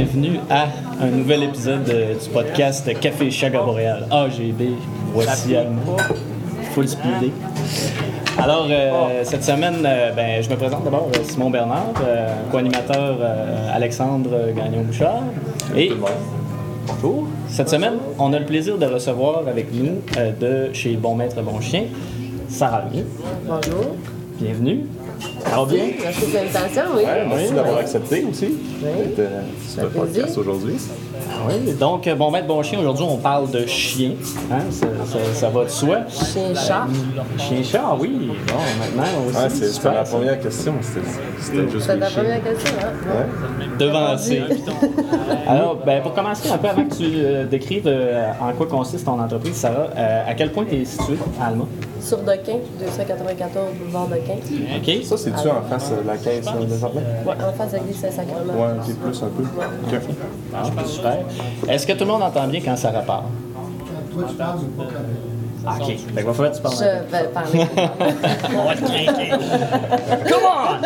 bienvenue à un nouvel épisode euh, du podcast Café Chag à Montréal. AGB, voici à. Full speedé. Alors, euh, cette semaine, euh, ben, je me présente d'abord Simon Bernard, euh, co-animateur euh, Alexandre Gagnon-Bouchard. Et bonjour. Cette semaine, on a le plaisir de recevoir avec nous euh, de chez Bon Maître Bon Chien, Sarah. Bonjour. Bienvenue. Ça va bien? Merci de l'invitation, oui. Ouais, merci Oui, d'avoir accepté aussi d'être euh, sur le fait plaisir. podcast aujourd'hui. Oui, donc, euh, bon maître, bon chien, aujourd'hui, on parle de chien. Hein? Ça, ça- ça va de soi. Chien-chat. Chien-chat, oui. Bon, maintenant aussi. Ouais, c'est c'était super, la première question. C'était c'était juste C'est ta chiens. première question, hein? Ouais. Devancé. Alors, ben, pour commencer un peu, avant que tu euh, décrives euh, en quoi consiste ton entreprise, Sarah, euh, à quel point tu es située à Alma? Sur Dequin, 294 boulevard Dequin. OK? Ça, c'est-tu en face euh, de la caisse là, présentement? Ouais, en face de l'église Saint-Sacrement. Ouais, ok, plus un peu. Ok. Ah, super. Est-ce que tout le monde entend bien quand Sarah parle? Ah, OK. Fait que va falloir que tu parles. Je vais parler. On va te craquer. Come on!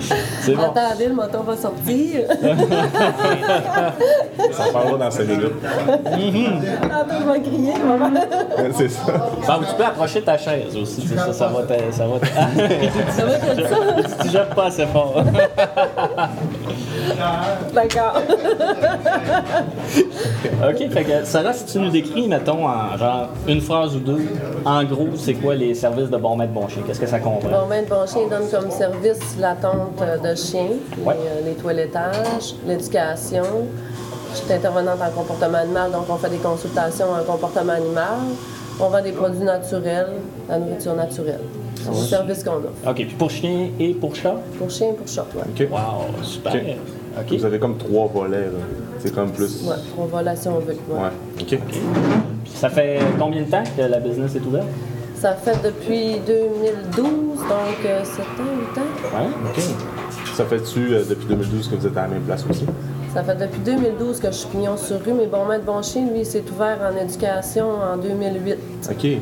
c'est bon. Attendez, le moton va sortir. Ça parlera dans 5 minutes. Tantôt, je vais crier, maman. C'est ça. Bon, tu peux approcher ta chaise aussi. tu sais, Ça, ça va te. Ça va te... Ça va être ça? tu jappes pas assez fort. D'accord. OK, fait que Sarah, si tu nous décris, mettons, en genre une phrase ou deux, en gros, c'est quoi les services de bon maître bon chien? Qu'est-ce que ça comprend? Bon, ben, bon chien donne comme service la tente de chiens, Ouais. euh, les toilettages, l'éducation. Je suis intervenante en comportement animal, donc on fait des consultations en comportement animal. On vend des produits naturels, la nourriture naturelle. C'est le service qu'on offre. OK, puis pour chien et pour chat? Pour chien, pour chat, ouais. Ok. Wow, super. Vous avez comme trois volets. là. C'est comme plus. Ouais, on va là si on veut. ouais. Ouais. Ok. Ça fait combien de temps que la business est ouverte? Ça fait depuis 2012, donc euh, 7 ans, 8 ans. Ouais, OK. Ça fait-tu euh, depuis 2012 que vous êtes à la même place aussi? Ça fait depuis 2012 que je suis pignon sur rue, mais bon maître bon chien, lui, il s'est ouvert en éducation en 2008. Ok. Ouais,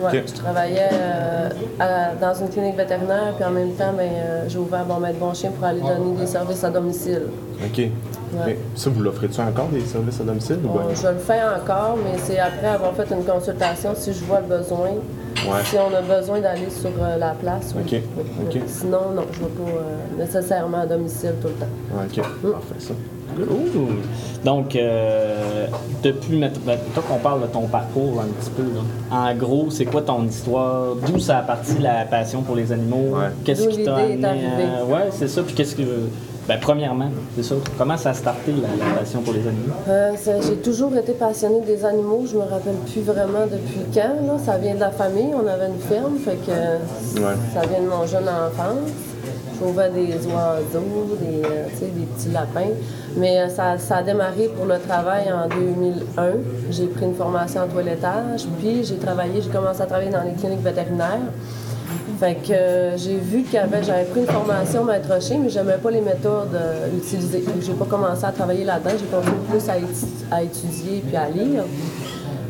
Ok. je travaillais euh, à- dans une clinique vétérinaire, puis en même temps, ben, euh, j'ai ouvert Bon Maître Bon Chien pour aller donner des services à domicile. Ok. Ok. Ça, vous l'offrez-tu encore des services à domicile ou bien? je le fais encore, mais c'est après avoir fait une consultation si je vois le besoin. Ouais. Si on a besoin d'aller sur euh, la place. oui. Sinon, non, je ne vais pas euh, nécessairement à domicile tout le temps. Ok. Parfait, ça. Ouh. Donc, euh, depuis, toi qu'on parle de ton parcours un petit peu, là. en gros, c'est quoi ton histoire? D'où ça a parti la passion pour les animaux? Ouais. Qu'est-ce D'où qui t'a amené à-. Ouais, c'est ça. Puis qu'est-ce que... Ben, premièrement, c'est ça. Comment ça a starté, la, la passion pour les animaux? Euh, j'ai toujours été passionnée des animaux. Je me rappelle plus vraiment depuis quand. Là. Ça vient de la famille. On avait une ferme, fait que Ouais. ça vient de mon jeune enfance. Je trouvais des oiseaux, des, euh, tu sais, des petits lapins. Mais euh, ça, ça a démarré pour le travail en 2001. J'ai pris une formation en toilettage, puis j'ai travaillé, j'ai commencé à travailler dans les cliniques vétérinaires. Fait que euh, j'ai vu avait, j'avais pris une formation maître mais j'aimais pas les méthodes euh, utilisées. Donc j'ai pas commencé à travailler là-dedans, j'ai continué plus à, étu- à étudier puis à lire.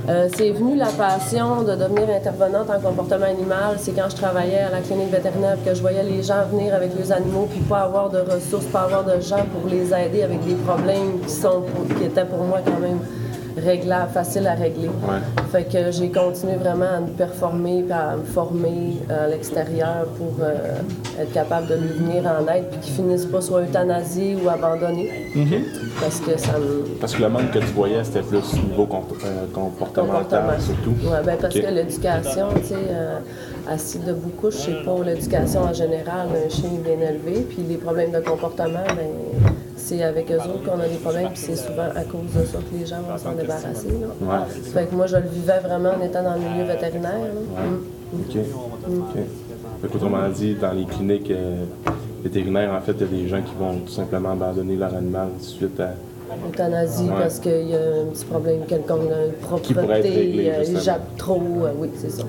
Euh, c'est venu la passion de devenir intervenante en comportement animal. C'est quand je travaillais à la clinique vétérinaire que je voyais les gens venir avec les animaux puis pas avoir de ressources, pas avoir de gens pour les aider avec des problèmes qui sont qui étaient pour moi quand même faciles à régler. Ouais. Fait que j'ai continué vraiment à me performer puis à me former à l'extérieur pour euh, être capable de lui venir en aide puis qu'il finisse pas soit euthanasié ou abandonné. Parce que ça me Parce que le manque que tu voyais, c'était plus niveau euh, comportemental, comportement. surtout. Ouais, ben parce que l'éducation, tu sais, euh, assis debout couche, c'est pas l'éducation en général d'un chien bien élevé. Puis les problèmes de comportement, ben c'est avec eux autres qu'on a des problèmes, puis c'est souvent à cause de ça que les gens vont s'en débarrasser. Là. Ouais. Fait que moi, je le vivais vraiment en étant dans le milieu vétérinaire. là. Mm. OK. OK. Fait qu'autrement dit, dans les cliniques euh, vétérinaires, en fait, il y a des gens qui vont tout simplement abandonner leur animal suite à. Euthanasie Ouais. parce qu'il y a un petit problème quelconque, une propreté, euh, il justement. jappe trop, euh, oui, c'est ça.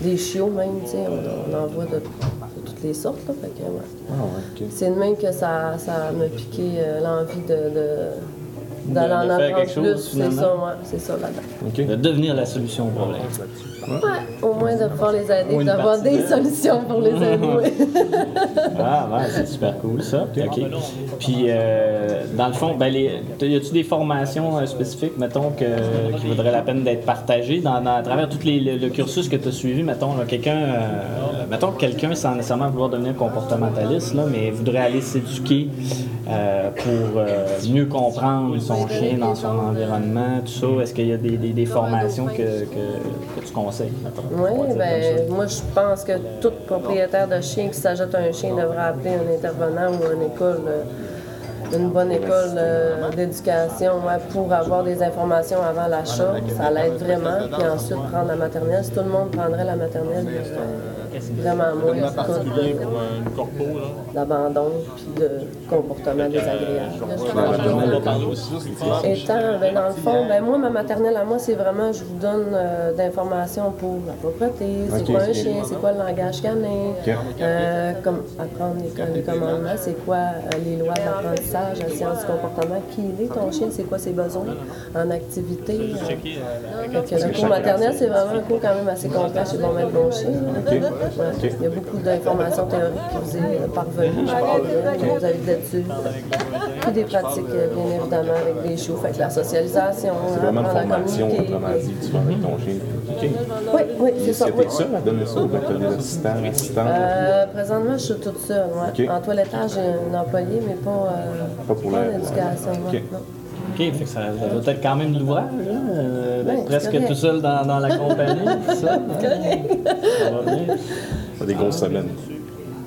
Des chiots même, tu sais, on, on en voit de, de toutes les sortes, là, fait que, ouais. Ah. C'est de même que ça, ça m'a piqué euh, l'envie de, de, D'aller en faire apprendre quelque chose, plus, c'est ça, ouais, c'est ça là-dedans. De devenir la solution au problème. Ouais, au moins de pouvoir les aider, d'avoir des de- solutions pour les aider. Ah, ouais, c'est super cool ça. OK. Puis, euh, dans le fond, ben, les, y a-tu des formations euh, spécifiques, mettons, que, qui vaudraient la peine d'être partagées dans, dans- à travers tout les, le, le cursus que tu as suivi? Mettons, là, quelqu'un, euh, mettons que quelqu'un, sans nécessairement vouloir devenir comportementaliste, là, mais voudrait aller s'éduquer euh, pour euh, mieux comprendre son chien dans son environnement, tout ça. Est-ce qu'il y a des, des- des formations que, que, que tu conseilles? Oui, ben moi je pense que tout propriétaire de chien qui s'ajoute un chien devrait appeler un intervenant ou une école, euh, une bonne école euh, d'éducation ouais, pour avoir des informations avant l'achat. Ça l'aide vraiment. Puis ensuite prendre la maternelle. Si tout le monde prendrait la maternelle, il y aurait vraiment moins particulier de- pour un corpo, là? d'abandon puis de comportement désagréable. La maternelle, On va parler aussi, c'est Étant, ben, dans le fond, ben, moi, ma maternelle à moi, c'est vraiment, je vous donne euh, d'informations pour la propreté, c'est quoi un chien, c'est quoi le langage canin, euh, comme apprendre les, les commandements, c'est quoi euh, les lois d'apprentissage, la science du comportement, qui il est ton chien, c'est quoi ses besoins en activité. euh. Que le cours maternel, c'est vraiment un cours quand même assez complet chez Bon Maître Bon Chien. Il y a beaucoup d'informations théoriques qui vous est euh, parvenues, je parle vous avez des études, puis des pratiques, euh, bien évidemment, avec des choux, fait que la socialisation, C'est vraiment une formation, autrement dit, que tu vas avec ton chien. OK. Oui, oui, c'est Est-ce ça. que oui. t'es seul à donner ça ou bien t'as des assistants, assistantes? Euh, présentement, je suis toute seule. ouais. En toilettage, j'ai un employé, mais pas, euh, Pas pour pas fait que ça, ça doit être quand même de l'ouvrage, hein, euh, Ouais, c'est presque correct. tout seul dans, dans la compagnie, tout ça. hein? Ça va bien. Des grosses semaines.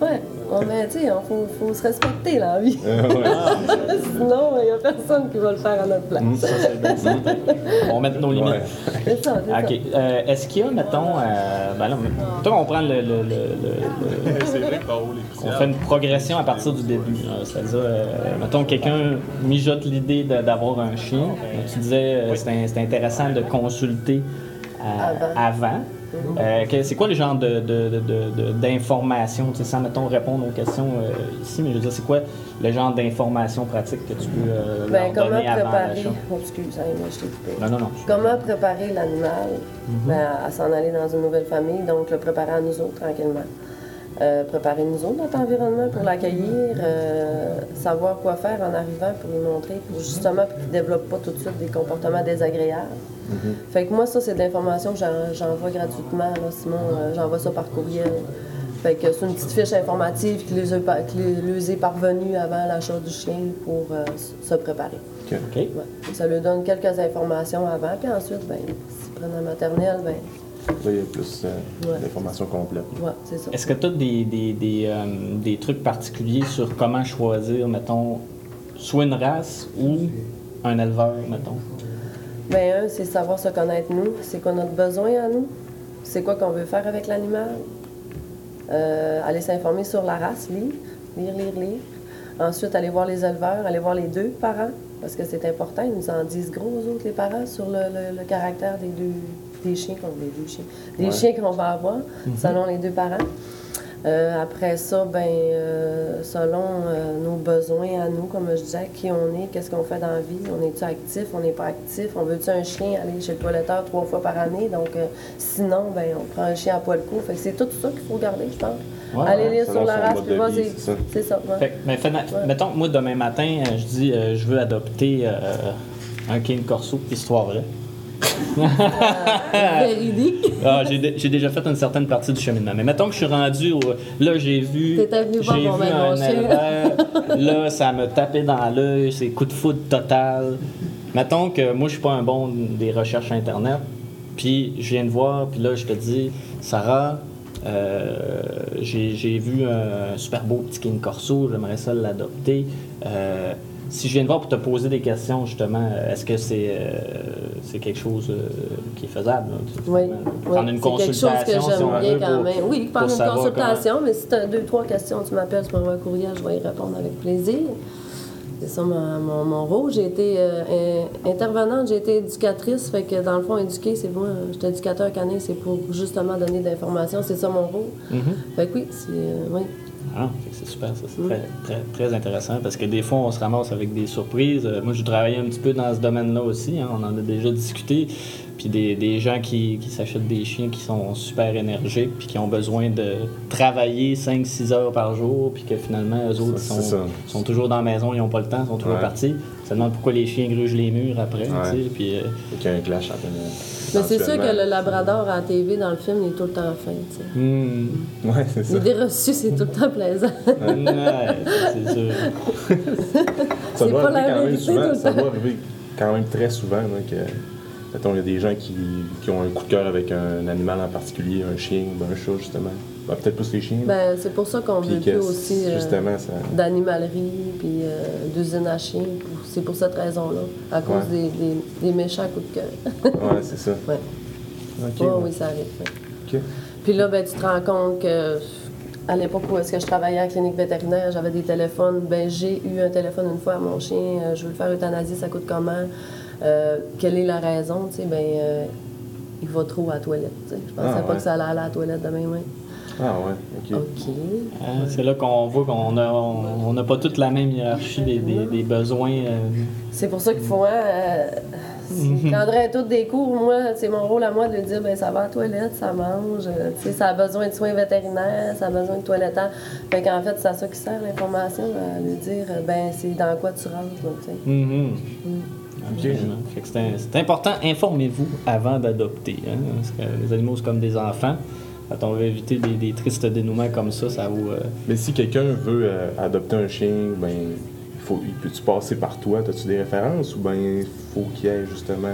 Ouais, ouais, mais tu sais, il faut, faut se respecter dans la vie. Euh, ouais. Sinon, il n'y a personne qui va le faire à notre place. Ça, c'est bien. On va mettre nos limites. Ouais. C'est ça, c'est. Euh, Est-ce qu'il y a, mettons, euh, ben là, mettons, on prend le, le- le- le- le- C'est vrai que on fait une progression à partir du début. là. C'est-à-dire, euh, mettons, quelqu'un mijote l'idée de- d'avoir un chien. Donc, tu disais, euh, c'est un- c'est intéressant de consulter euh, avant. Euh, c'est quoi le genre de, de- de- de- d'informations, sans, mettons, répondre aux questions euh, ici, mais je veux dire, c'est quoi le genre d'informations pratiques que tu peux euh, Ben, leur donner avant préparer. l'achat? Oh, excuse, hein, moi, je t'ai coupé. Non, non, non. Comment préparer l'animal Mhm. ben, à s'en aller dans une nouvelle famille, donc le préparer à nous autres tranquillement? Euh, préparer nous autres notre environnement pour l'accueillir, euh, savoir quoi faire en arrivant pour lui montrer, pour justement pour qu'il ne développe pas tout de suite des comportements désagréables. Fait que moi, ça, c'est de l'information que j'en- j'envoie gratuitement, là, Simon, euh, j'envoie ça par courriel. Fait que c'est une petite fiche informative qui les les- est parvenue avant l'achat du chien pour euh, se préparer. Ouais. Ça lui donne quelques informations avant, puis ensuite, ben, s'il prend la maternelle, ben, Là, il y a plus euh, Ouais. d'informations complètes. ouais, c'est ça. Est-ce que tu as des, des, des, euh, des trucs particuliers sur comment choisir, mettons, soit une race ou un éleveur, mettons? Ben, un, c'est savoir se connaître nous, c'est quoi notre besoin à nous, c'est quoi qu'on veut faire avec l'animal? Euh, aller s'informer sur la race, lire, lire, lire, lire. Ensuite, aller voir les éleveurs, aller voir les deux parents, parce que c'est important, ils nous en disent gros, aux autres, les parents, sur le, le- le caractère des deux des chiens qu'on des deux chiens, des Ouais. chiens qu'on va avoir, selon les deux parents. Euh, après ça, ben, euh, selon euh, nos besoins à nous, comme je disais, qui on est, qu'est-ce qu'on fait dans la vie, on est-tu actif, on n'est pas actif, on veut-tu un chien aller chez le toiletteur trois fois par année, donc euh, sinon, ben, on prend un chien à poil court. Fait que c'est tout ça qu'il faut garder, je pense. Ouais, ouais, lire sur la race, puis c'est ça. c'est ça. ouais. Fait que, mettons, moi, demain matin, je dis, euh, je veux adopter euh, un King Corso, histoire vraie. Véridique. Ah, j'ai dé- j'ai déjà fait une certaine partie du cheminement. Mais mettons que je suis rendu au. Là, j'ai vu. T'étais venu J'ai voir vu mon mec, un. Là, ça me tapait dans l'œil. C'est coup de foudre total. Mettons que moi, je suis pas un bon des recherches Internet. Puis, je viens de voir. Puis là, je te dis, Sarah. euh, j'ai j'ai vu un super beau petit King Corso, j'aimerais ça l'adopter. Euh, si je viens de voir pour te poser des questions, justement, euh, est-ce que c'est euh, c'est quelque chose euh, qui est faisable? là, Oui, finalement? oui. Prendre une c'est quelque chose que consultation, j'aime bien quand pour- même. Oui, prendre une consultation, mais si tu as deux, trois questions, tu m'appelles, tu m'envoies un courriel, je vais y répondre avec plaisir. C'est ça mon, mon- mon rôle. J'ai été euh, in- intervenante, j'ai été éducatrice, fait que dans le fond, éduquer, c'est moi, je suis éducateur canin, c'est pour justement donner de l'information, c'est ça mon rôle. Mhm. Fait que oui, c'est. oui. Ah, fait que c'est super, ça. C'est très, très, très intéressant parce que des fois, on se ramasse avec des surprises. Euh, Moi, j'ai travaillé un petit peu dans ce domaine-là aussi. hein, on en a déjà discuté. Puis des, des gens qui, qui s'achètent des chiens qui sont super énergiques puis qui ont besoin de travailler 5-6 heures par jour puis que finalement, eux autres, ils Ça, sont, sont toujours dans la maison, ils n'ont pas le temps, ils sont toujours Ouais. partis. Ça demande pourquoi les chiens grugent les murs après. Ouais. Puis, euh, Fait qu'il y a un clash entre Mais c'est sûr que le labrador à la TV dans le film, il est tout le temps fin. tu sais. hmm, Ouais, c'est ça. L'idée reçue, c'est tout le temps plaisant. ouais, c'est sûr. Ça doit pas arriver quand même souvent. Ça doit arriver quand même très souvent là, que. Mettons, il y a des gens qui, qui ont un coup de cœur avec un animal en particulier, un chien ou un chat, justement. Ben, Peut-être plus les chiens. Ben, c'est pour ça qu'on veut que plus aussi euh, d'animalerie puis euh, d'usine à chiens. C'est pour cette raison-là, à cause Ouais. des, des- des méchants coups de cœur. Ouais, c'est ça. ouais. Ok. Ouais, ouais. oui, ça arrive. ouais. Ok. Puis là, ben, tu te rends compte que à l'époque où est-ce que je travaillais à la clinique vétérinaire, j'avais des téléphones. Ben, j'ai eu un téléphone une fois à mon chien. euh, je veux le faire euthanasier, ça coûte comment? Euh, quelle est la raison? Tu sais, ben, euh, il va trop à la toilette. tu sais. Je pensais Ah, pas ouais. que ça allait aller à la toilette demain, main. Ah ouais, ok. Hein, C'est là qu'on voit qu'on n'a on, on n'a pas toute la même hiérarchie des, des- des besoins. euh, C'est pour ça qu'il faut, euh, si prendrait toutes des cours, moi, c'est mon rôle à moi de lui dire, ben ça va à la toilette, ça mange, euh, tu sais, ça a besoin de soins vétérinaires, ça a besoin de toilettage. Fait qu'en fait, c'est à ça qui sert l'information, à lui dire, euh, ben c'est dans quoi tu rentres, là, tu sais. mhm. Absolument. Fait que c'est un- c'est important, informez-vous avant d'adopter. hein, parce que les animaux, c'est comme des enfants. Quand on veut éviter des, des tristes dénouements comme ça, ça vaut. euh, Mais si quelqu'un veut euh, adopter un chien, ben, il faut, il peut-tu passer par toi? As-tu des références ou ben, il faut qu'il y ait justement.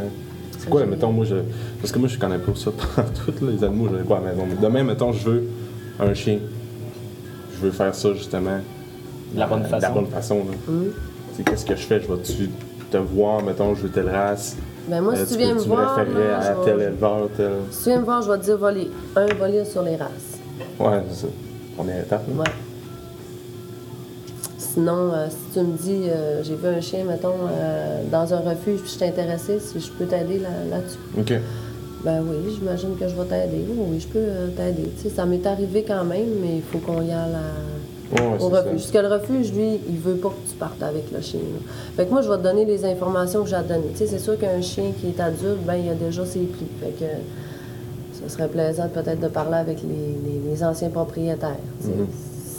C'est quoi, mettons, moi, je. Parce que moi, je connais pas ça toutes les animaux, je n'ai pas à la maison. Mais demain, mettons, je veux un chien. Je veux faire ça, justement. De la bonne euh, façon. De la bonne façon, là. Mm. C'est qu'est-ce que je fais? Je vais-tu te voir, mettons, je veux telle race? Ben moi, Euh, si tu viens me voir, référer là, à je vais- tel éleveur, tel? si tu viens me voir, je vais te dire, va lire. Un, va lire sur les races. Ouais, c'est ça. À l'étape, là. Ouais. Sinon, euh, si tu me dis, euh, j'ai vu un chien, mettons, euh, dans un refuge, puis je suis intéressée, si je peux t'aider là- là-dessus. OK. Ben oui, j'imagine que je vais t'aider. Oui, oui, je peux t'aider. Tu sais, ça m'est arrivé quand même, mais il faut qu'on y aille à- Ouais, au refuge. Parce que le refuge, lui, il veut pas que tu partes avec le chien. là. Fait que moi, je vais te donner les informations que j'ai à te donner. Tu sais, c'est sûr qu'un chien qui est adulte, ben il a déjà ses plis. Fait que ce serait plaisant peut-être de parler avec les, les- les anciens propriétaires. tu sais.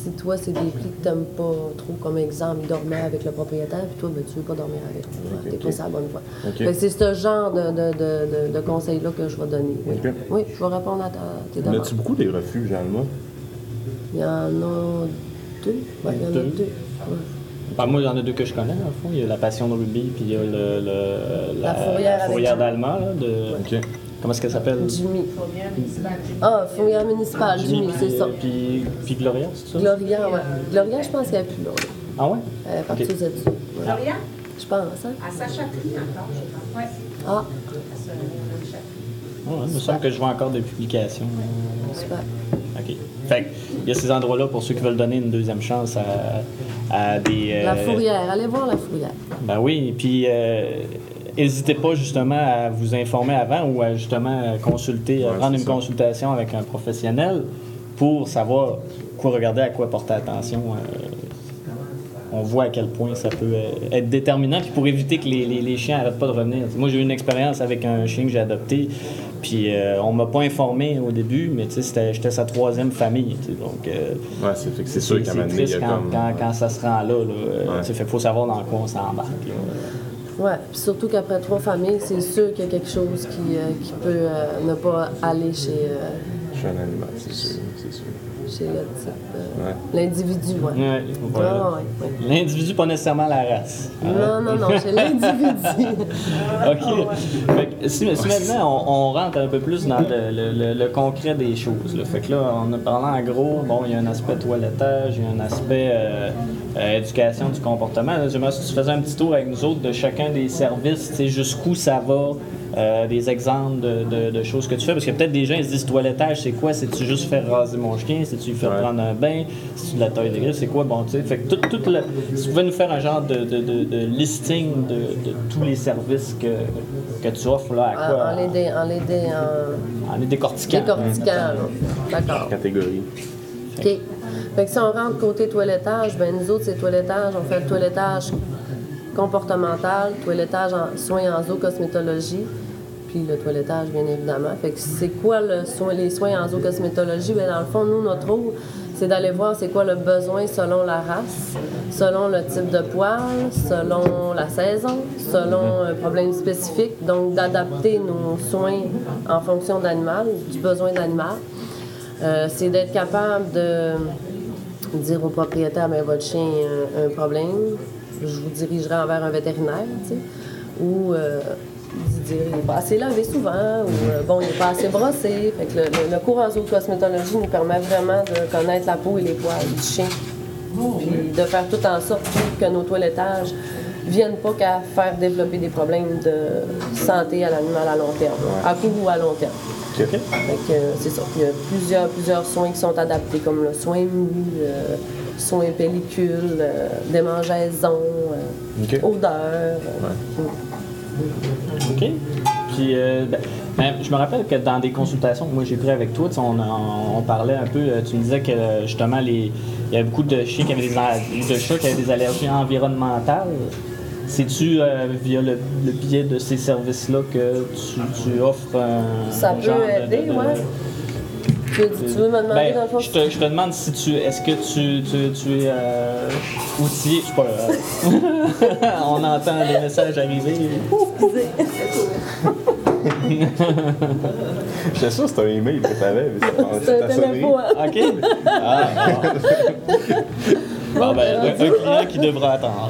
Si toi, c'est des plis que t'aimes pas trop, comme exemple, il dormait avec le propriétaire, puis toi, ben, tu veux pas dormir avec lui. T'es ok. pas sur la bonne voie. Ok. Fait que c'est ce genre de, de, de, de- de conseils-là que je vais donner. Oui, je vais répondre à ta, tes demandes. a-tu beaucoup des refuges, Alma? Il y en a deux. Ouais, il y en a Deux. deux. Ouais. Ben, moi, il y en a deux que je connais, le fond. Il y a la Passion de Ruby, puis il y a le, le- La fourrière de-. Comment est-ce qu'elle s'appelle? Jimmy. Ah, fourrière municipale, Jimmy, puis, c'est ça. Puis, puis Gloria, c'est ça? Gloria, ouais. Gloria, je pense qu'elle est plus là. Ah ouais? Elle est partie aux études. Ouais. Gloria? Je pense, hein? À Sacha encore, je pense. Oui. Ah, Ah ouais, il me semble que je vois encore des publications. super. OK. Fait il y a ces endroits-là pour ceux qui veulent donner une deuxième chance à, à des. euh, La fourrière, allez voir la fourrière. Ben oui, puis euh, n'hésitez pas justement à vous informer avant ou à justement consulter, à Ouais, prendre une ça. consultation avec un professionnel pour savoir quoi regarder, à quoi porter attention. euh, on voit à quel point ça peut être déterminant, puis pour éviter que les, les- les chiens n'arrêtent pas de revenir. Moi, j'ai eu une expérience avec un chien que j'ai adopté, puis euh, on m'a pas informé au début, mais tu sais, c'était- j'étais sa troisième famille. Donc, euh, Ouais, c'est sûr qu'à a quand, comme. quand- quand ça se rend là. là euh, Ouais. fait faut savoir dans quoi on s'embarque. puis surtout qu'après trois familles, c'est sûr qu'il y a quelque chose qui, euh, qui peut euh, ne pas aller chez, euh, Je suis un animal, c'est sûr, c'est sûr. chez le type. euh, Ouais. L'individu, ouais. Ah. L'individu, pas nécessairement la race. Non, non, non, chez l'individu. OK. Fait que si, si maintenant on, on rentre un peu plus dans le, le- le- le concret des choses, là. fait que là, on a parlé en gros, bon, il y a un aspect toilettage, il y a un aspect euh, euh, éducation du comportement. Là, J'aimerais si tu faisais un petit tour avec nous autres de chacun des services, tu sais, jusqu'où ça va, euh, des exemples de, de- de choses que tu fais, parce que peut-être des gens ils se disent toilettage, c'est quoi? C'est-tu juste faire raser mon chien? C'est-tu lui faire Ouais. prendre un bain? C'est-tu de la taille de griffes? C'est quoi? Bon, tu sais, fait que tout, tout le... Si tu pouvais nous faire un genre de, de- de- de listing de, de tous les services que, que tu offres, là, à En, quoi? en les dé- en les dé- en En les décortiquant. décortiquant, là. D'accord. Catégorie. OK. Fait que si on rentre côté toilettage, ben nous autres, c'est toilettage. On fait le toilettage comportemental, toilettage en soins en zoocosmétologie, puis le toilettage, bien évidemment. Fait que c'est quoi le soin, les soins en zoocosmétologie? Ben dans le fond, nous, notre rôle, c'est d'aller voir c'est quoi le besoin selon la race, selon le type de poil, selon la saison, selon un problème spécifique. Donc, d'adapter nos soins en fonction d'animal, du besoin d'animal. Euh, c'est d'être capable de dire au propriétaire, ben, votre chien a un problème, je vous dirigerai envers un vétérinaire, tu sais, ou euh, de il n'est pas assez lavé souvent, ou euh, bon, il n'est pas assez brossé. Fait que le, le- le cours en zoocosmétologie nous permet vraiment de connaître la peau et les poils du chien, puis de faire tout en sorte que nos toilettages viennent pas qu'à faire développer des problèmes de santé à l'animal à long terme, à court ou à long terme. Euh, c'est ça. Il y a plusieurs, plusieurs soins qui sont adaptés, comme le soin mou, euh, soin pellicule, démangeaison, euh, odeur. OK. Puis, euh, ben, ben, je me rappelle que dans des consultations que moi j'ai prises avec toi, on, on- on parlait un peu, euh, tu me disais que euh, justement, les, il y avait beaucoup de chiens qui avaient des, de chats qui avaient des allergies environnementales. C'est-tu euh, via le, le biais de ces services-là que tu, tu offres un Ça peut de- aider, de- de- ouais. Tu, tu veux me demander Ben, dans le fond? je, te, je te demande si tu. Est-ce que tu, tu, tu es euh, outillé? Je sais pas. euh, on entend des messages arriver. J'étais sûr que c'était un email que t'avais, mais ça- C'est un téléphone. OK? Ah, bon. Bon, ben, un, un client qui devra attendre.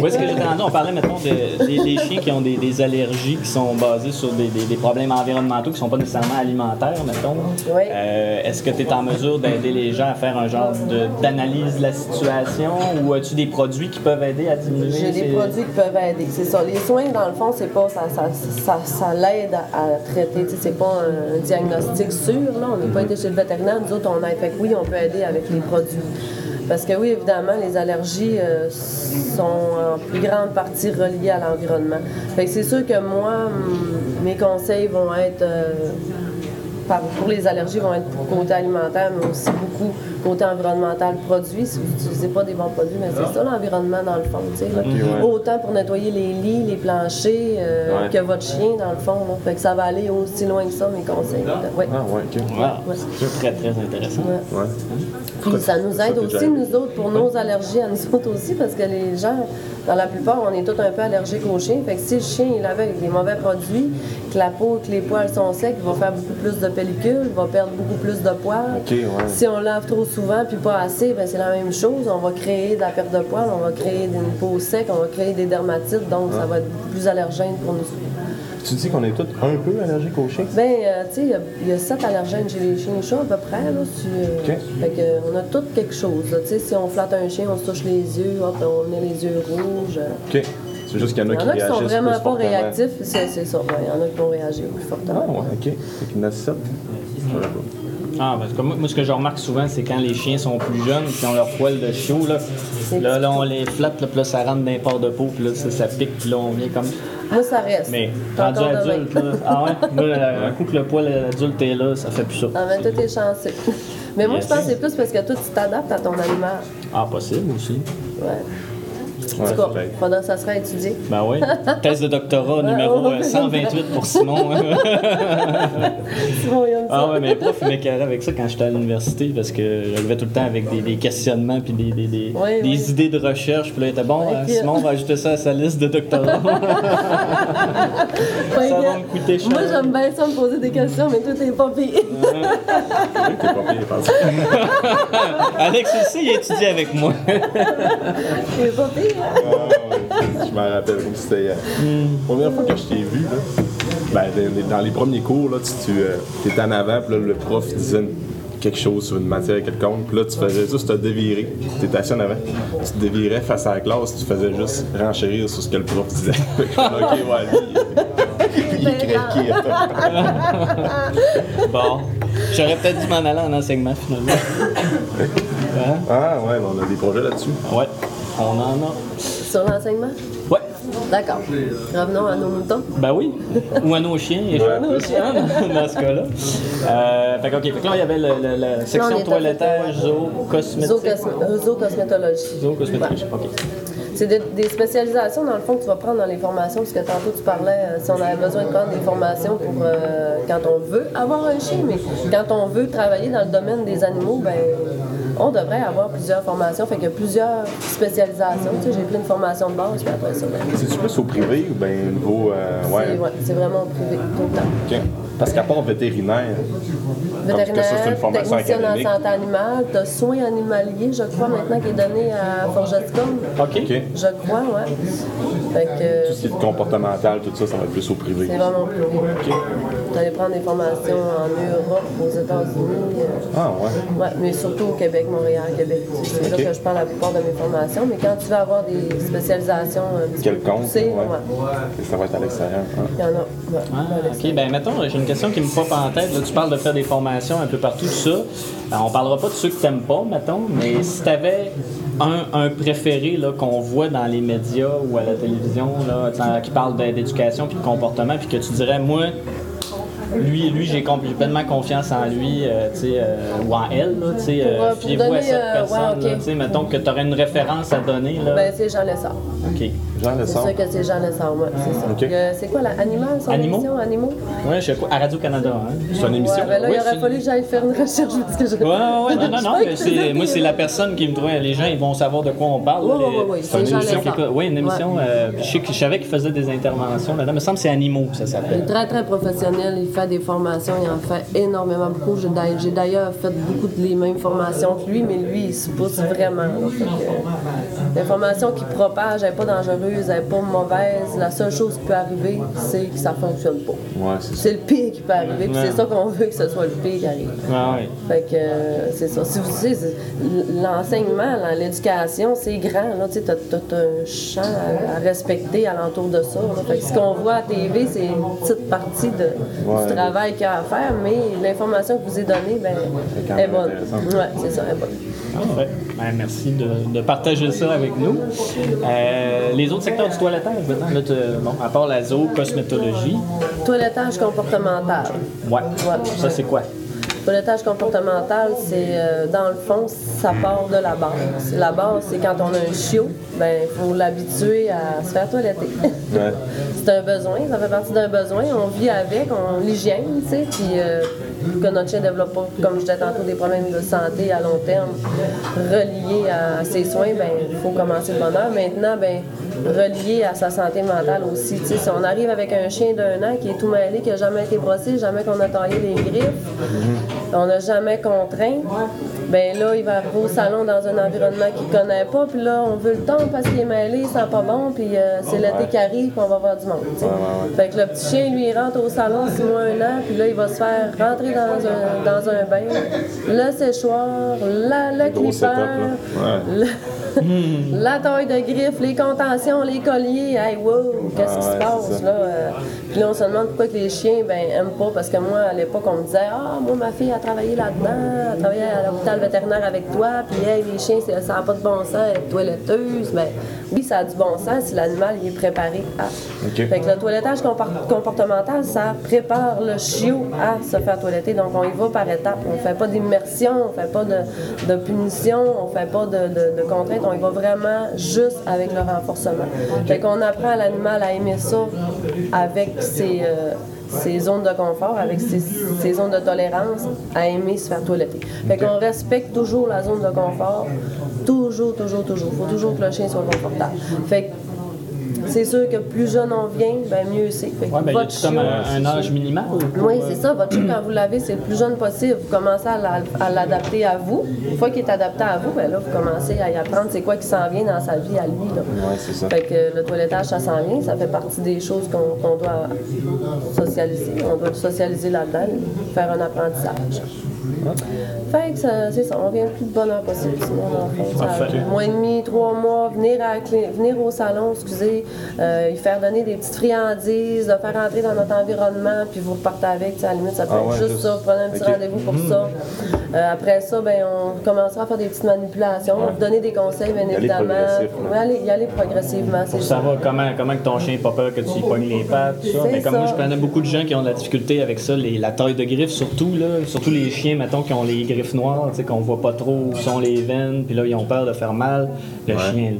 Où est-ce que j'étais rendu? On parlait, mettons, de, des, des chiens qui ont des, des allergies qui sont basées sur des, des- des problèmes environnementaux qui ne sont pas nécessairement alimentaires, mettons. Oui. Euh, est-ce que tu es en mesure d'aider les gens à faire un genre de- d'analyse de la situation ou as-tu des produits qui peuvent aider à diminuer J'ai des produits qui peuvent aider. C'est ça. Les soins, dans le fond, c'est pas ça, ça, ça, ça l'aide à, à traiter. Tu sais, C'est pas un, un diagnostic sûr. Là. On n'est pas été chez le vétérinaire. Nous autres, on aide. Fait que oui, on peut aider avec les produits. Parce que oui, évidemment, les allergies euh, sont en plus grande partie reliées à l'environnement. C'est sûr que moi, mes conseils vont être euh, pour les allergies vont être pour côté alimentaire, mais aussi beaucoup côté environnemental produit. Si vous n'utilisez pas des bons produits, mais c'est ça l'environnement dans le fond. ouais. Autant pour nettoyer les lits, les planchers, euh, Ouais. que votre chien dans le fond. là. Fait que ça va aller aussi loin que ça, mes conseils. Ouais. Ah, ouais, ok. Wow, Ouais. c'est très, très intéressant. Ouais. Ouais. Puis ça nous aide aussi, nous autres, pour nos allergies à nous autres aussi, parce que les gens, dans la plupart, on est tous un peu allergiques aux chiens. Fait que si le chien il avait avec des mauvais produits, que la peau, que les poils sont secs, il va faire beaucoup plus de pellicule, il va perdre beaucoup plus de poils. Si on lave trop souvent puis pas assez, ben c'est la même chose. On va créer de la perte de poils, on va créer une peau sec, on va créer des dermatites, donc ça va être plus allergène pour nous. Tu dis qu'on est tous un peu allergiques aux chiens? Ben, euh, tu sais, il y a- il y, a sept allergènes chez les chiens et chats à peu près. Là, euh. Fait que, on a tout quelque chose. Tu sais, si on flatte un chien, on se touche les yeux, hop, on a les yeux rouges. Ok. C'est juste qu'il y en Il a y qui en a qui sont vraiment pas réactifs, c'est ça. Ouais, Il y en a qui vont réagir plus Ah, fortement. ouais, ok. Fait qu'il y en a sept. Ah, parce que moi, moi, ce que je remarque souvent, c'est quand les chiens sont plus jeunes, qui ont leur poil de chiot, là, là, là, on les flatte, là, puis là, ça rentre dans les pores de peau, puis là, ça, ça pique, puis là, on vient comme. Moi, ça reste. Mais rendu adulte, là. Ah ouais? Moi, euh, un coup que le poil adulte est là, ça fait plus ça. Ah, ben, toi, t'es chanceux. Mais moi, Yes. je pense que c'est plus parce que toi, tu t'adaptes à ton animal. Ah, possible aussi. Ouais. En tout cas, que ça sera étudié. Ben oui. Thèse de doctorat numéro euh, 128 pour Simon. Simon. Ah ouais, mais les profs ils m'écœuraient avec ça quand j'étais à l'université parce que j'arrivais tout le temps avec des, des questionnements puis des, des, des, Oui, des oui. idées de recherche. Puis là, il était bon, Ouais, euh, puis- Simon va ajouter ça à sa liste de doctorat. Ouais, ça va me coûter cher. Moi, j'aime bien ça me poser des questions, mais toi, t'es pas pire. C'est vrai que t'es pas payé par ça. Alex aussi, il étudie avec moi. T'es pas pire, hein? Je m'en rappelle comme c'était hier. La première fois que je t'ai vu, là, ben, dans- les premiers cours, là, tu, tu euh, étais en avant, puis là, le prof disait une- quelque chose sur une matière quelconque, puis là, tu faisais juste te dévirer. Tu étais assis en avant. Tu te dévirais face à la classe, tu faisais juste renchérir sur ce que le prof disait. Fait que, ok, ouais, lui, il est craqué. Bon, j'aurais peut-être dû m'en aller en enseignement finalement. Hein? Ah, ouais, ben, on a des projets là-dessus. Ouais, on en a. Sur l'enseignement? Ouais. D'accord. Revenons à nos moutons. Ben oui. Ou à nos chiens, et Ouais. nos chiens dans ce cas-là. Euh, fait que, ok, fait que là, il y avait le- le- la section toilettage, fait, zoo, cosmétique. Zoocosm- euh, Zoocosmétologie. Zoo, cosmétique, Ouais. ok. C'est des, des spécialisations, dans le fond, que tu vas prendre dans les formations, parce que tantôt tu parlais, euh, si on avait besoin de prendre des formations pour euh, quand on veut avoir un chien, mais quand on veut travailler dans le domaine des animaux, ben on devrait avoir plusieurs formations. Fait qu'il y a plusieurs spécialisations. Tu sais, j'ai pris une formation de base, puis après ça, ben, C'est-tu plus au privé ou bien au niveau. euh, c'est ouais? c'est vraiment privé tout le temps. Parce qu'à part vétérinaire, que ça, une Vétérinaire, formation en santé animale, tu as soins animaliers, je crois, maintenant, qui est donné à Forgescom. Ok. Je crois, ouais. Fait que Tout ce qui est comportemental, tout ça, ça va être plus au privé. c'est vraiment privé. Tu allais prendre des formations en Europe, aux États-Unis. euh, Ah, ouais. Ouais, mais surtout au Québec, Montréal, Québec. C'est là que je prends la plupart de mes formations. Mais quand tu veux avoir des spécialisations un petit peu Quelconque. poussées, ouais. ouais, Ça va être à l'extérieur. hein. il y en a. Ouais, Ah, ok, ben mettons, j'ai une question qui me pop en tête. Là, tu parles de faire des formations un peu partout, tout ça. Euh, on parlera pas de ceux que t'aimes pas, mettons, mais si tu avais un, un préféré là, qu'on voit dans les médias ou à la télévision là, qui parle d'éducation puis de comportement, puis que tu dirais, moi, lui, lui j'ai pleinement confiance en lui, euh, tu sais, euh, ou en elle, là, tu sais, euh, fiez-vous à cette euh, personne, ouais, là, mettons que tu aurais une référence à donner, là. Ben, c'est Jean Lessard. ok. Jean C'est Lessard. sûr que c'est Jean Lessard, ouais, c'est ça. C'est quoi, la Animal, son Animaux? émission, Animaux? Ouais, je sais quoi, à Radio-Canada, hein. C'est une émission. Ouais, ben là, Oui, il aurait c'est- fallu que j'aille faire une recherche parce que je... Ouais, ouais, non, non, non, mais c'est, moi, c'est c'est- la personne qui me trouve. Les gens, ils vont savoir de quoi on parle. Oui, oui, oui, oui, c'est une émission Oui, une émission. Ouais. euh, je, sais que- je savais qu'il faisait des interventions là-dedans. Il me semble que c'est Animaux, ça Il est s'appelle. très, très professionnel. Il fait des formations. Il en fait énormément beaucoup. J'ai d'ailleurs- fait beaucoup de les mêmes formations que lui, mais lui, il se pousse vraiment. L'information qu'il propage n'est pas dangereuse, elle n'est pas mauvaise. La seule chose qui peut arriver, c'est que ça ne fonctionne pas. Ouais, c'est le pire qui peut arriver, Ouais. c'est ça qu'on veut que ce soit le pire qui arrive. Ouais. Fait que euh, c'est ça. Si vous savez, l'enseignement, l'éducation, c'est grand. Tu t'as un champ à, à respecter alentour de ça. là. Fait que ce qu'on voit à TV, c'est une petite partie de, du travail qu'il y a à faire, mais l'information que vous ai donnée, ben, est bonne. c'est ça, elle est bonne. Parfait. Ben, merci de, de partager ça avec nous. Euh, les autres secteurs du toilettage, maintenant, là, bon, à part la zoo, cosmétologie. Toilettage comportemental. Ouais. Ouais. Ça, c'est quoi? Toilettage comportemental, c'est euh, dans le fond, ça part de la base. La base, c'est quand on a un chiot, ben il faut l'habituer à se faire toiletter. Ouais. c'est un besoin, ça fait partie d'un besoin. On vit avec, on l'hygiène, tu sais, puis euh, que notre chien développe pas, comme je disais tantôt, des problèmes de santé à long terme reliés à ses soins, ben il faut commencer de bonne heure. Maintenant, ben relié à sa santé mentale aussi. Si on arrive avec un chien d'un an qui est tout mêlé, qui n'a jamais été brossé, jamais qu'on a taillé les griffes, on n'a jamais contraint, ben là, il va arriver au salon dans un environnement qu'il ne connaît pas, puis là, on veut le tendre parce qu'il est mêlé, il sent pas bon, puis euh, c'est l'été qui arrive, puis on va voir du monde. Fait que le petit chien, lui, il rentre au salon six mois, un an, puis là, il va se faire rentrer dans un, dans un bain, le séchoir, la, le setup, clipper, la taille de griffe, les contentions, les colliers, hey wow, qu'est-ce qui Ah se passe là? Puis là, on se demande pourquoi que les chiens ben, aiment pas, parce que moi, à l'époque, on me disait Ah, moi, ma fille a travaillé là-dedans, a travaillé à l'hôpital vétérinaire avec toi, puis hey, les chiens, ça n'a pas de bon sens, elle est toiletteuse. Ben, oui, ça a du bon sens si l'animal est préparé à. Fait que le toilettage comportemental, ça prépare le chiot à se faire toiletter. Donc, on y va par étapes. On fait pas d'immersion, on fait pas de, de punition, on fait pas de, de, de contraintes. On y va vraiment juste avec le renforcement. Fait qu'on apprend à l'animal à aimer ça avec ses, euh, ses zones de confort, avec ses, ses zones de tolérance, à aimer se faire toiletter. Fait qu'on respecte toujours la zone de confort. Toujours, toujours, toujours. faut toujours que le chien soit confortable. Fait que c'est sûr que plus jeune on vient, ben mieux c'est. Fait que Ouais, ben, y votre comme un, un âge minimal? oui, c'est ça. Votre chien, quand vous l'avez, c'est le plus jeune possible. Vous commencez à la- à l'adapter à vous. Une fois qu'il est adapté à vous, ben là, vous commencez à y apprendre c'est quoi qui s'en vient dans sa vie à lui. Là. Ouais, c'est ça. Fait que le toilettage, ça s'en vient. Ça fait partie des choses qu'on qu'on doit socialiser. On doit socialiser là-dedans, faire un apprentissage. Fait que ça- c'est ça, on vient le plus de bonne heure possible. Sinon, le Parfait. un mois et demi, trois mois, venir, à venir au salon, excusez, euh, y faire donner des petites friandises, de faire entrer dans notre environnement, puis vous repartez avec, à la limite, ça peut Ah être ouais, juste juste- ça, vous prenez un petit rendez-vous pour ça. Euh, après ça, ben, on commencera à faire des petites manipulations, vous donner des conseils, bien évidemment. Ouais, aller, y aller progressivement, Pour ça. savoir comment, comment que ton chien n'a pas peur que tu lui pognes les pattes, tout ça. Mais comme ça. moi, je connais beaucoup de gens qui ont de la difficulté avec ça, les- la taille de griffe surtout, là. Surtout les chiens, mettons, qui ont les griffes noires, qu'on voit pas trop où sont les veines, puis là, ils ont peur de faire mal. Le chien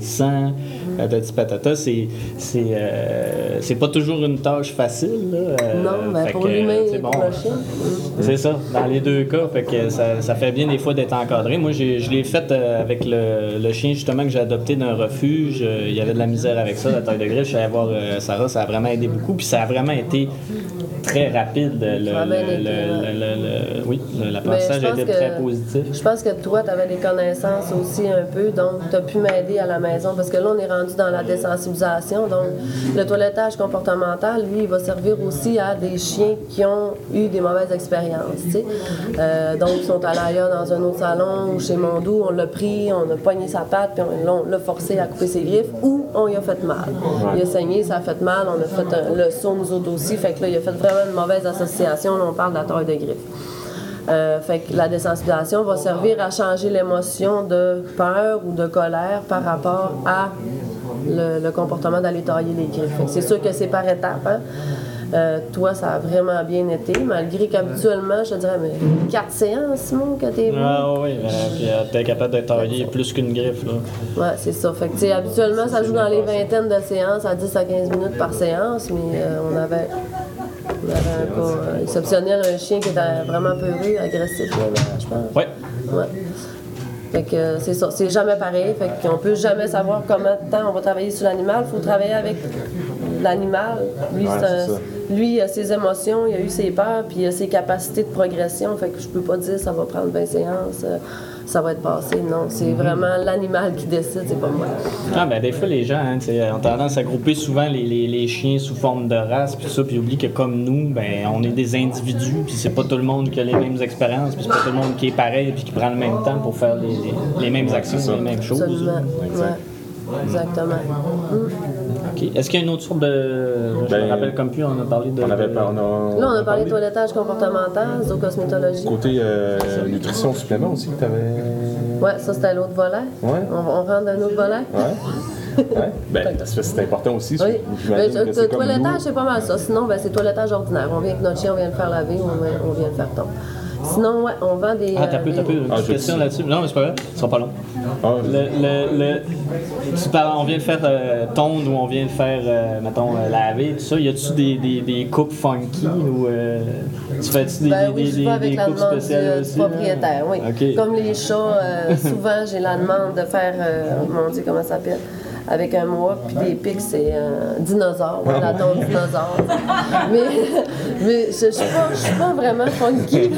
le sent, patati patata. C'est, c'est, euh, c'est pas toujours une tâche facile, là. Euh, Non, ben, fait pour l'humain c'est bon. Mm. C'est ça, dans les deux cas. Fait que ça, ça fait bien des fois d'être encadré. Moi, je l'ai fait euh, avec le, le chien justement que j'ai adopté d'un refuge. Euh, il y avait de la misère avec ça, la taille de griffe. Je suis allé voir euh, Sarah, ça a vraiment aidé beaucoup. Puis ça a vraiment été très rapide. Le, le- le- oui, Mais l'apprentissage a été très positif. Je pense que toi, tu avais des connaissances aussi un peu, donc tu as pu m'aider à la maison parce que là, on est rendu dans la désensibilisation. Donc, le toilettage comportemental, lui, il va servir aussi à des chiens qui ont eu des mauvaises expériences. Euh, donc, ils sont allés ailleurs dans un autre salon ou chez Mondou, on l'a pris, on a poigné sa patte, puis on l'a- forcé à couper ses griffes ou on lui a fait mal. Il a saigné, ça a fait mal, on a fait un- le saut nous autres aussi, fait que là, il a fait vraiment une mauvaise association, là, on parle de la taille de griffe. Euh, fait que la désensibilisation va servir à changer l'émotion de peur ou de colère par rapport à le, le comportement d'aller tailler les griffes. C'est sûr que c'est par étapes. hein. Euh, toi, ça a vraiment bien été, malgré qu'habituellement, je te dirais, mais quatre séances, Simon, que t'es venu. Ah oui, euh, puis euh, t'es capable de tailler plus qu'une griffe. Là. Ouais, c'est ça. Fait que, tu sais, habituellement, ça joue dans les vingtaines de séances, à 10 à 15 minutes par séance, mais euh, on avait, on avait un cas exceptionnel, un chien qui était vraiment peureux, agressif, là, je pense. Ouais. Ouais. Fait que euh, c'est ça, c'est jamais pareil. Fait qu'on peut jamais savoir combien de temps on va travailler sur l'animal. Il faut travailler avec l'animal. Ouais, un- lui, il a ses émotions, il a eu ses peurs, puis il a ses capacités de progression. Fait que je peux pas dire ça va prendre 20 séances, euh, ça va être passé. Non, c'est vraiment l'animal qui décide, c'est pas moi. Ah, ben, des fois, les gens hein, ont tendance à grouper souvent les, les- les chiens sous forme de race, puis ça, puis oublient que comme nous, ben, on est des individus, puis c'est pas tout le monde qui a les mêmes expériences, puis c'est pas tout le monde qui est pareil, puis qui prend le même temps pour faire les, les- les mêmes actions, les mêmes choses. Absolument. Exact. Ouais. Exactement. Mm. Ok. Est-ce qu'il y a une autre sorte de. Je Ben, me rappelle comme plus, on a parlé de. On avait pas. On a, Là, on a parlé de toilettage comportemental, zoocosmétologie. Côté euh, nutrition supplément aussi que t'avais. Ouais, ça c'était l'autre volet. Ouais. On, on rentre dans un autre volet. Ouais. ouais. Ben, parce que c'est important aussi. Oui. J'imagine Ben, toilettage, c'est pas mal ça. Sinon, ben, c'est toilettage ordinaire. On vient avec notre chien, on vient le faire laver, on vient, on vient le faire tondre. Sinon, ouais, on vend des. Ah, t'as euh, peu, t'as peu. Une Ah, petite question là-dessus. Non, mais c'est pas grave, ce sera pas long. Le, le, le- tu parles- on vient de faire euh, tondre ou on vient de faire, euh, mettons, euh, laver, tout ça. Y a-tu des, des, des coupes funky ou euh, tu fais-tu des, Ben des, oui, des, je des, vais avec des la coupes demande du, spéciales du aussi? propriétaire, oui. Comme les chats, euh, souvent j'ai la demande de faire, euh, mon Dieu, comment ça s'appelle? Avec un mois, puis des pics, c'est un dinosaure, la tombe dinosaure. mais mais je ne suis pas, je suis pas vraiment funky,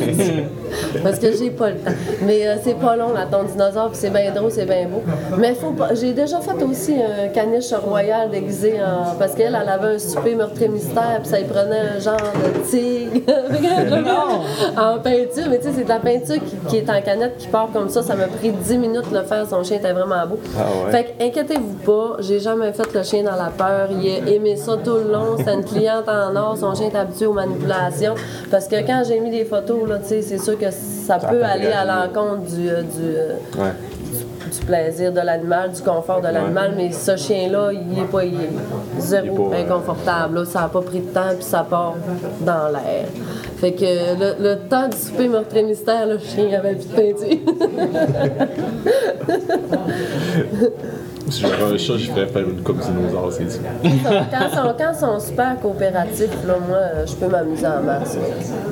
parce que j'ai pas le temps. Mais euh, c'est pas long, la tombe dinosaure, puis c'est bien drôle, c'est bien beau. Mais faut pas. J'ai déjà fait aussi un caniche royal déguisé en. Parce qu'elle, elle avait un souper meurtrier mystère, puis ça y prenait un genre de tigre. en peinture, mais tu sais, c'est de la peinture qui, qui est en canette qui part comme ça. Ça m'a pris 10 minutes de le faire, son chien était vraiment beau. Ah ouais. Fait que inquiétez-vous pas, j'ai jamais fait le chien dans la peur. Il a aimé ça tout le long. C'était une cliente en or, son chien est habitué aux manipulations. Parce que quand j'ai mis des photos, là, c'est sûr que ça, peut peut aller à l'encontre du, euh, du, euh, Ouais. du plaisir de l'animal, du confort de l'animal, mais ce chien-là, il est pas il est zéro Il est pas, euh, inconfortable. là. Ça n'a pas pris de temps, puis ça part dans l'air. Fait que le, le temps du souper meurtrier mystère, le chien avait plus de peinture. Si j'avais un chat, je ferais faire une coupe dinosaure, c'est sûr. quand, ils sont, quand sont super coopératifs, là, moi, euh, je peux m'amuser en masse.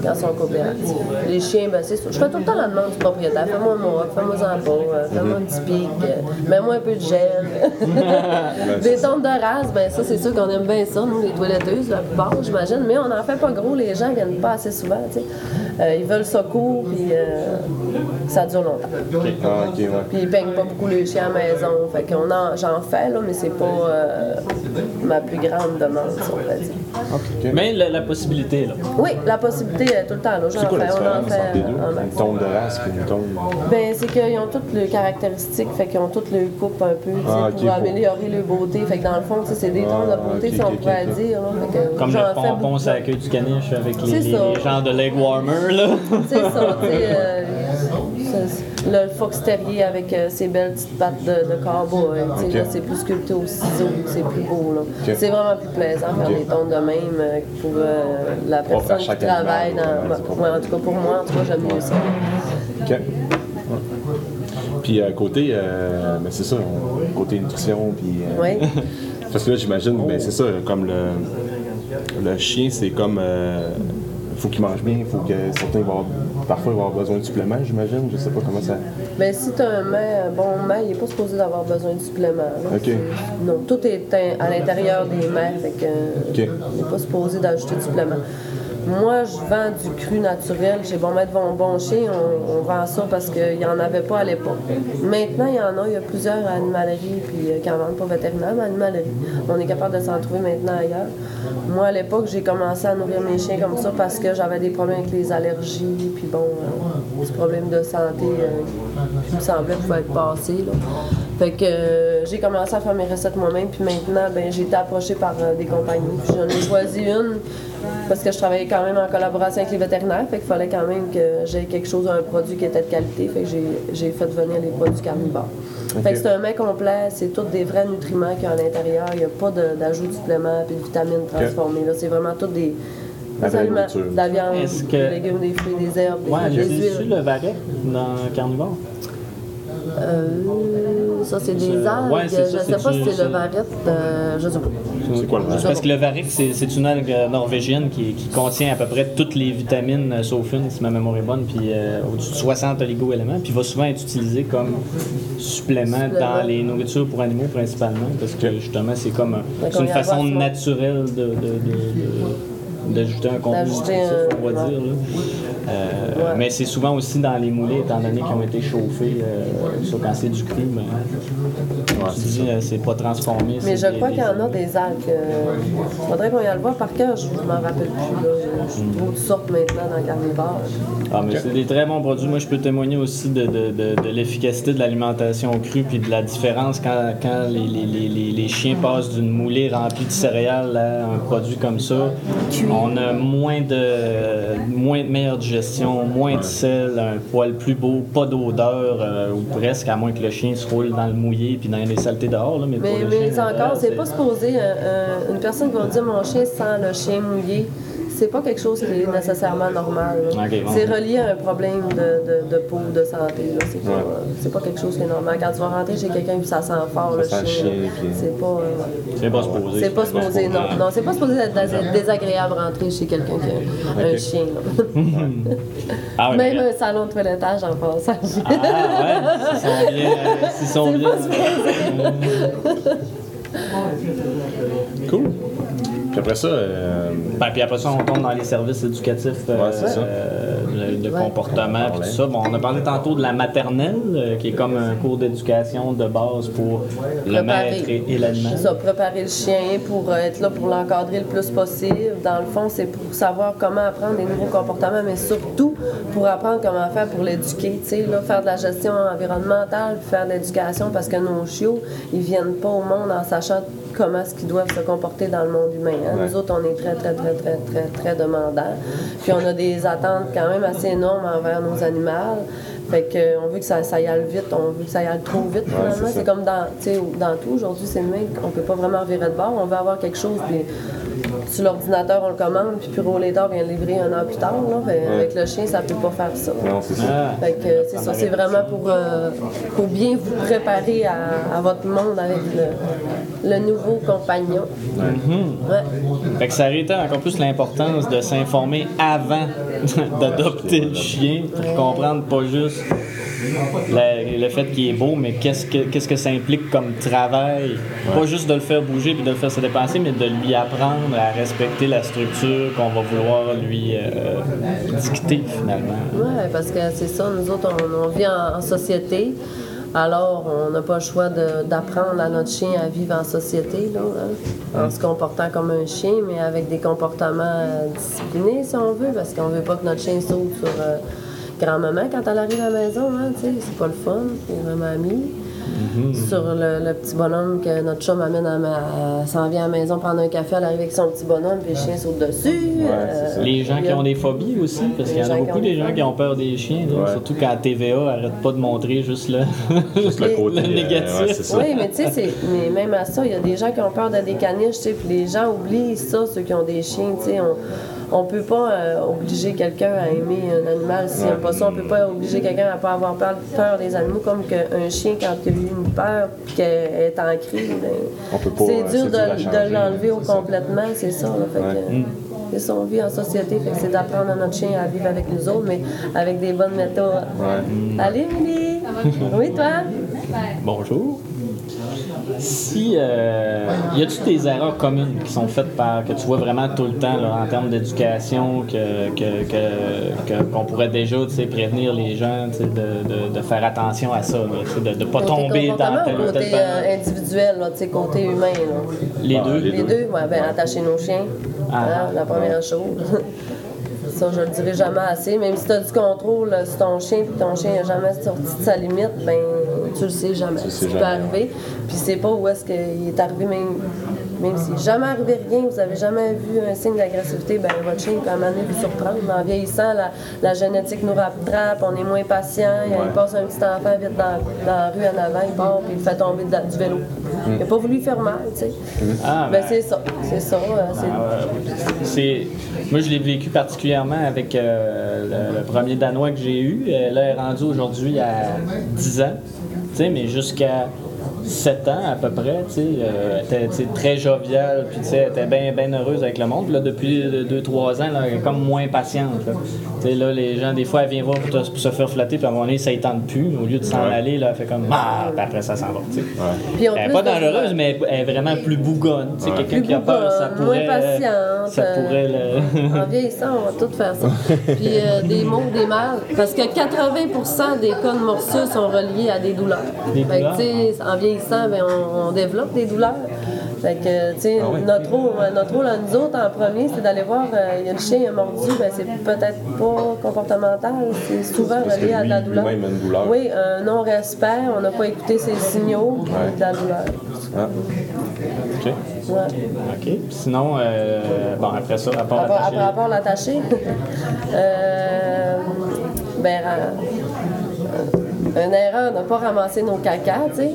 Quand ils sont coopératifs. Les chiens, ben, c'est ça. Je fais tout le temps la demande du propriétaire. Fais-moi un mot, fais-moi en pas, euh, fais-moi un petit pic, euh, mets-moi un peu de gel. Des tonnes de race, ben ça, c'est sûr qu'on aime bien ça, nous, les toiletteuses, la plupart, j'imagine. Mais on n'en fait pas gros, les gens viennent pas assez souvent, tu sais. Euh, ils veulent ça court, puis euh, ça dure longtemps. Ah, ouais. Puis ils peignent pas beaucoup les chiens à la maison. Fait qu'on en, j'en fais, là, mais c'est pas euh, ma plus grande demande, si on pourrait dire. Mais la, la possibilité, là. Oui, la possibilité est tout le temps là. J'en quoi fais, on en fait Une tombe de race et une tombe. Ben, c'est qu'ils ont toutes les caractéristiques, fait qu'ils ont toutes les coupes un peu, Ah, pour améliorer leur beauté. Fait que dans le fond, c'est des Ah, tons de beauté, si on pourrait dire. là. Fait que Comme j'en le pompon la queue du caniche avec les, les, genres de leg warmer, là. C'est ça, tu sais, euh, le fox terrier avec euh, ses belles petites pattes de, de cowboy, c'est plus sculpté au ciseau, c'est plus beau, là. C'est vraiment plus plaisant faire des tons de même euh, pour euh, la personne qui travaille animal, dans... ouais, c'est ouais, en tout cas, pour moi, en tout cas, j'aime mieux ça. Ok. Puis euh, côté, ben, c'est ça, côté nutrition, puis. Oui. Parce que là, j'imagine, ben, c'est ça, comme le, le chien, c'est comme. Euh, faut qu'il mange bien, faut que certains vont avoir, parfois ils vont avoir besoin de suppléments, j'imagine. Je sais pas comment ça. Ben, si tu as un mets, un bon mets, il n'est pas supposé d'avoir besoin de suppléments. là. Ok. Non, tout est à l'intérieur des mets, fait que Ok. il n'est pas supposé d'ajouter de suppléments. Moi, je vends du cru naturel. Chez Bon Maître Bon, bon Chien, on, on vend ça parce qu'il n'y en avait pas à l'époque. Maintenant, il y en a. Il y a plusieurs animaleries puis, euh, qui en vendent pas vétérinaires, mais animaleries. On est capable de s'en trouver maintenant ailleurs. Moi, à l'époque, j'ai commencé à nourrir mes chiens comme ça parce que j'avais des problèmes avec les allergies, puis bon, euh, des problèmes de santé euh, qui me semblaient pouvoir être passés. Fait que j'ai commencé à faire mes recettes moi-même, puis maintenant, ben, j'ai été approchée par des compagnies. J'en ai choisi une parce que je travaillais quand même en collaboration avec les vétérinaires, fait qu'il fallait quand même que j'aie quelque chose, un produit qui était de qualité, fait que j'ai- j'ai fait venir les produits carnivores. Fait que c'est un mets complet, c'est tous des vrais nutriments qu'il y a à l'intérieur, il n'y a pas d'ajout de suppléments puis de vitamines transformées. là. C'est vraiment tous des, des aliments, de la viande, que- des légumes, des fruits, des herbes, des, Ouais, des j'ai su huiles. le varech dans Carnivore. Euh, ça, c'est des Je- algues. ouais, c'est ça, je sais c'est pas si c'est le varette, euh, je sais pas. C'est quoi le parce que le varech, c'est c'est une algue norvégienne qui, qui contient à peu près toutes les vitamines, euh, sauf une, si ma mémoire est bonne, puis euh, au-dessus de 60 oligo-éléments, puis va souvent être utilisé comme supplément Supplément. dans les nourritures pour animaux principalement, parce que justement, c'est comme un- une façon naturelle de- de- de- de- d'ajouter un contenu nutritif, un- on va ouais. dire. là. Euh, Ouais. Mais c'est souvent aussi dans les moulets, étant donné qu'ils ont été chauffés, euh, ça, quand c'est du cru, mais tu dis, euh, c'est pas transformé. Mais je des- crois des- qu'il y en a des algues. Il faudrait qu'on y aille voir par cœur, je ne m'en rappelle plus. Là. Je, je trouve toutes sortes maintenant dans le carnivore. Ah, mais c'est des très bons produits. Moi, je peux témoigner aussi de, de- de- de l'efficacité de l'alimentation crue puis de la différence quand, quand les, les- les- les- les chiens passent d'une moulée remplie de céréales à un produit comme ça. On a moins de, moins de meilleure digestion, moins de sel, un poil plus beau, pas d'odeur, euh, ou presque, à moins que le chien se roule dans le mouillé puis dans les saletés dehors. Là, mais Mais, pour le mais chien, encore, euh, c'est pas supposé. euh, euh, une personne qui va dire mon chien sent le chien mouillé, c'est pas quelque chose qui est nécessairement normal. bon. C'est relié à un problème de, de, de peau, de santé. C'est pas, euh, pas quelque chose qui est normal. Quand tu vas rentrer chez quelqu'un et ça sent fort le Ça le chien, puis- c'est pas. euh, C'est pas supposé. c'est pas supposé, non. Non, c'est pas supposé être dés- désagréable rentrer chez quelqu'un qui a un chien. Ah, ouais, Même un salon de toilettage en passage. Ah, ouais, s'ils sont bien. euh, s'ils sont C'est bien. pas Cool. Puis après ça, euh, Ben, puis après ça, on tombe dans les services éducatifs euh, Ouais, euh, de, Ouais. comportement puis tout ça. Bon, on a parlé tantôt de la maternelle, euh, qui est comme un cours d'éducation de base pour le maître et, et l'animal. Ça, préparer le chien pour euh, être là pour l'encadrer le plus possible. Dans le fond, c'est pour savoir comment apprendre des nouveaux comportements, mais surtout pour apprendre comment faire pour l'éduquer. Tu sais, là, faire de la gestion environnementale, puis faire de l'éducation, parce que nos chiots, ils viennent pas au monde en sachant comment est-ce qu'ils doivent se comporter dans le monde humain. hein? Nous autres, on est très, très, très, très, très, très demandants. Puis on a des attentes quand même assez énormes envers nos animaux. Fait que, euh, on veut que ça, ça y aille vite, on veut que ça y aille trop vite finalement. c'est comme dans, tu sais, dans tout, aujourd'hui, c'est le même, on peut pas vraiment virer de bord. On veut avoir quelque chose, puis sur l'ordinateur, on le commande, puis Puro Later vient le livrer un an plus tard. Là. Fait, Avec le chien, ça peut pas faire ça. non, c'est ça. Ah. Fait que c'est ça, c'est vraiment pour, euh, pour bien vous préparer à, à votre monde avec le, le nouveau compagnon. Ouais. Fait que ça réitère encore plus l'importance de s'informer avant d'adopter le chien pour comprendre pas juste la- le fait qu'il est beau, mais qu'est-ce que, qu'est-ce que ça implique comme travail? Pas juste de le faire bouger puis de le faire se dépenser, mais de lui apprendre à respecter la structure qu'on va vouloir lui euh, dicter finalement. Oui, parce que c'est ça, nous autres, on, on vit en, en société. Alors, on n'a pas le choix d'apprendre à notre chien à vivre en société, là, hein, en se comportant comme un chien, mais avec des comportements disciplinés, si on veut, parce qu'on veut pas que notre chien saute sur euh, grand-maman quand elle arrive à la maison, hein, c'est pas le fun, c'est vraiment mamie. Sur le, le petit bonhomme que notre chum amène à ma, à- s'en vient à la maison prendre un café, elle arrive avec son petit bonhomme, puis le chien saute dessus. ça. Les gens qui ont des phobies aussi, parce qu'il y en Les a beaucoup des gens qui ont peur des chiens, Ouais. surtout quand la TVA arrête pas de montrer juste le, Juste le côté. le euh, négatif. ouais. Oui, mais tu sais, c'est- mais même à ça, il y a des gens qui ont peur de des caniches, tu sais, puis les gens oublient ça, ceux qui ont des chiens, tu sais. On, peut pas euh, obliger quelqu'un à aimer un animal s'il n'aime pas ça. On peut pas obliger quelqu'un à pas avoir peur, peur des animaux, comme qu'un chien, quand il a eu une peur puis qu'elle est en crise, ben, c'est euh, dur de, l'enlever au complètement, c'est ça. Là, fait que, Ouais. c'est ça, on vit en société, fait que c'est d'apprendre à notre chien à vivre avec nous autres, mais avec des bonnes méthodes. Ouais. Allez, Émilie! Oui, toi? Bonjour. Si euh, y a-tu des erreurs communes qui sont faites par que tu vois vraiment tout le temps là, en termes d'éducation que que- que- que- qu'on pourrait déjà tu sais, prévenir les gens tu sais, de, de- de faire attention à ça, là, tu sais, de ne pas Côté tomber dans tel ou tel côté euh, individuel, là, tu sais, côté humain. là? Les Ah, deux. les Les deux, ouais, ben, attacher nos chiens. Ah. Hein, la première chose. Ça, je le dirai jamais assez. Même si tu as du contrôle sur ton chien puis ton chien n'a jamais sorti de sa limite, ben tu le sais jamais. le sais Ce qui peut jamais. arriver. Puis c'est pas où est-ce qu'il est arrivé, même, même s'il n'est jamais arrivé rien, vous avez jamais vu un signe d'agressivité, ben votre chien peut donné vous surprendre. En vieillissant, la, la génétique nous rattrape, on est moins patient. Il passe un petit enfant vite dans, dans la rue en avant, il part puis il fait tomber de- du vélo. Il n'a pas voulu faire mal, tu sais. Ah, Ben ben, c'est ça, c'est ça. euh, c'est- Euh, c'est moi je l'ai vécu particulièrement avec euh, le, le premier danois que j'ai eu Euh, là elle est rendue aujourd'hui à 10 ans mais jusqu'à 7 ans à peu près tu sais euh, elle était très joviale puis tu sais elle était bien bien heureuse avec le monde Puis là depuis 2 3 ans là, elle est comme moins patiente là. tu sais là les gens des fois elle vient voir pour, te- pour se faire flatter puis à un moment donné ça ne tente plus au lieu de s'en Ouais. aller là elle fait comme ah puis après ça s'en va tu sais elle n'est pas dangereuse, mais elle est vraiment plus bougonne. Tu sais, Ouais. quelqu'un qui a peur, ça pourrait. moins patiente, Ça euh, pourrait le. En vieillissant, on va tout faire ça. Puis euh, des maux, des mâles. Parce que 80% des cas de morsures sont reliés à des douleurs. Des Fait que, douleurs? tu sais, en vieillissant, ben, on, on développe des douleurs. Fait que, tu sais, Ah notre rôle, notre rôle à nous autres, en premier, c'est d'aller voir, euh, il y a le chien il a mordu, ben, c'est peut-être pas comportemental, c'est souvent relié à de la douleur. une. Oui, un non-respect, on n'a pas écouté ses signaux, Ouais. de la douleur. Ah. OK. Ouais. OK. Sinon, euh, bon, après ça, à part l'attaché, euh, ben, une erreur ne pas ramasser nos caca, tu sais.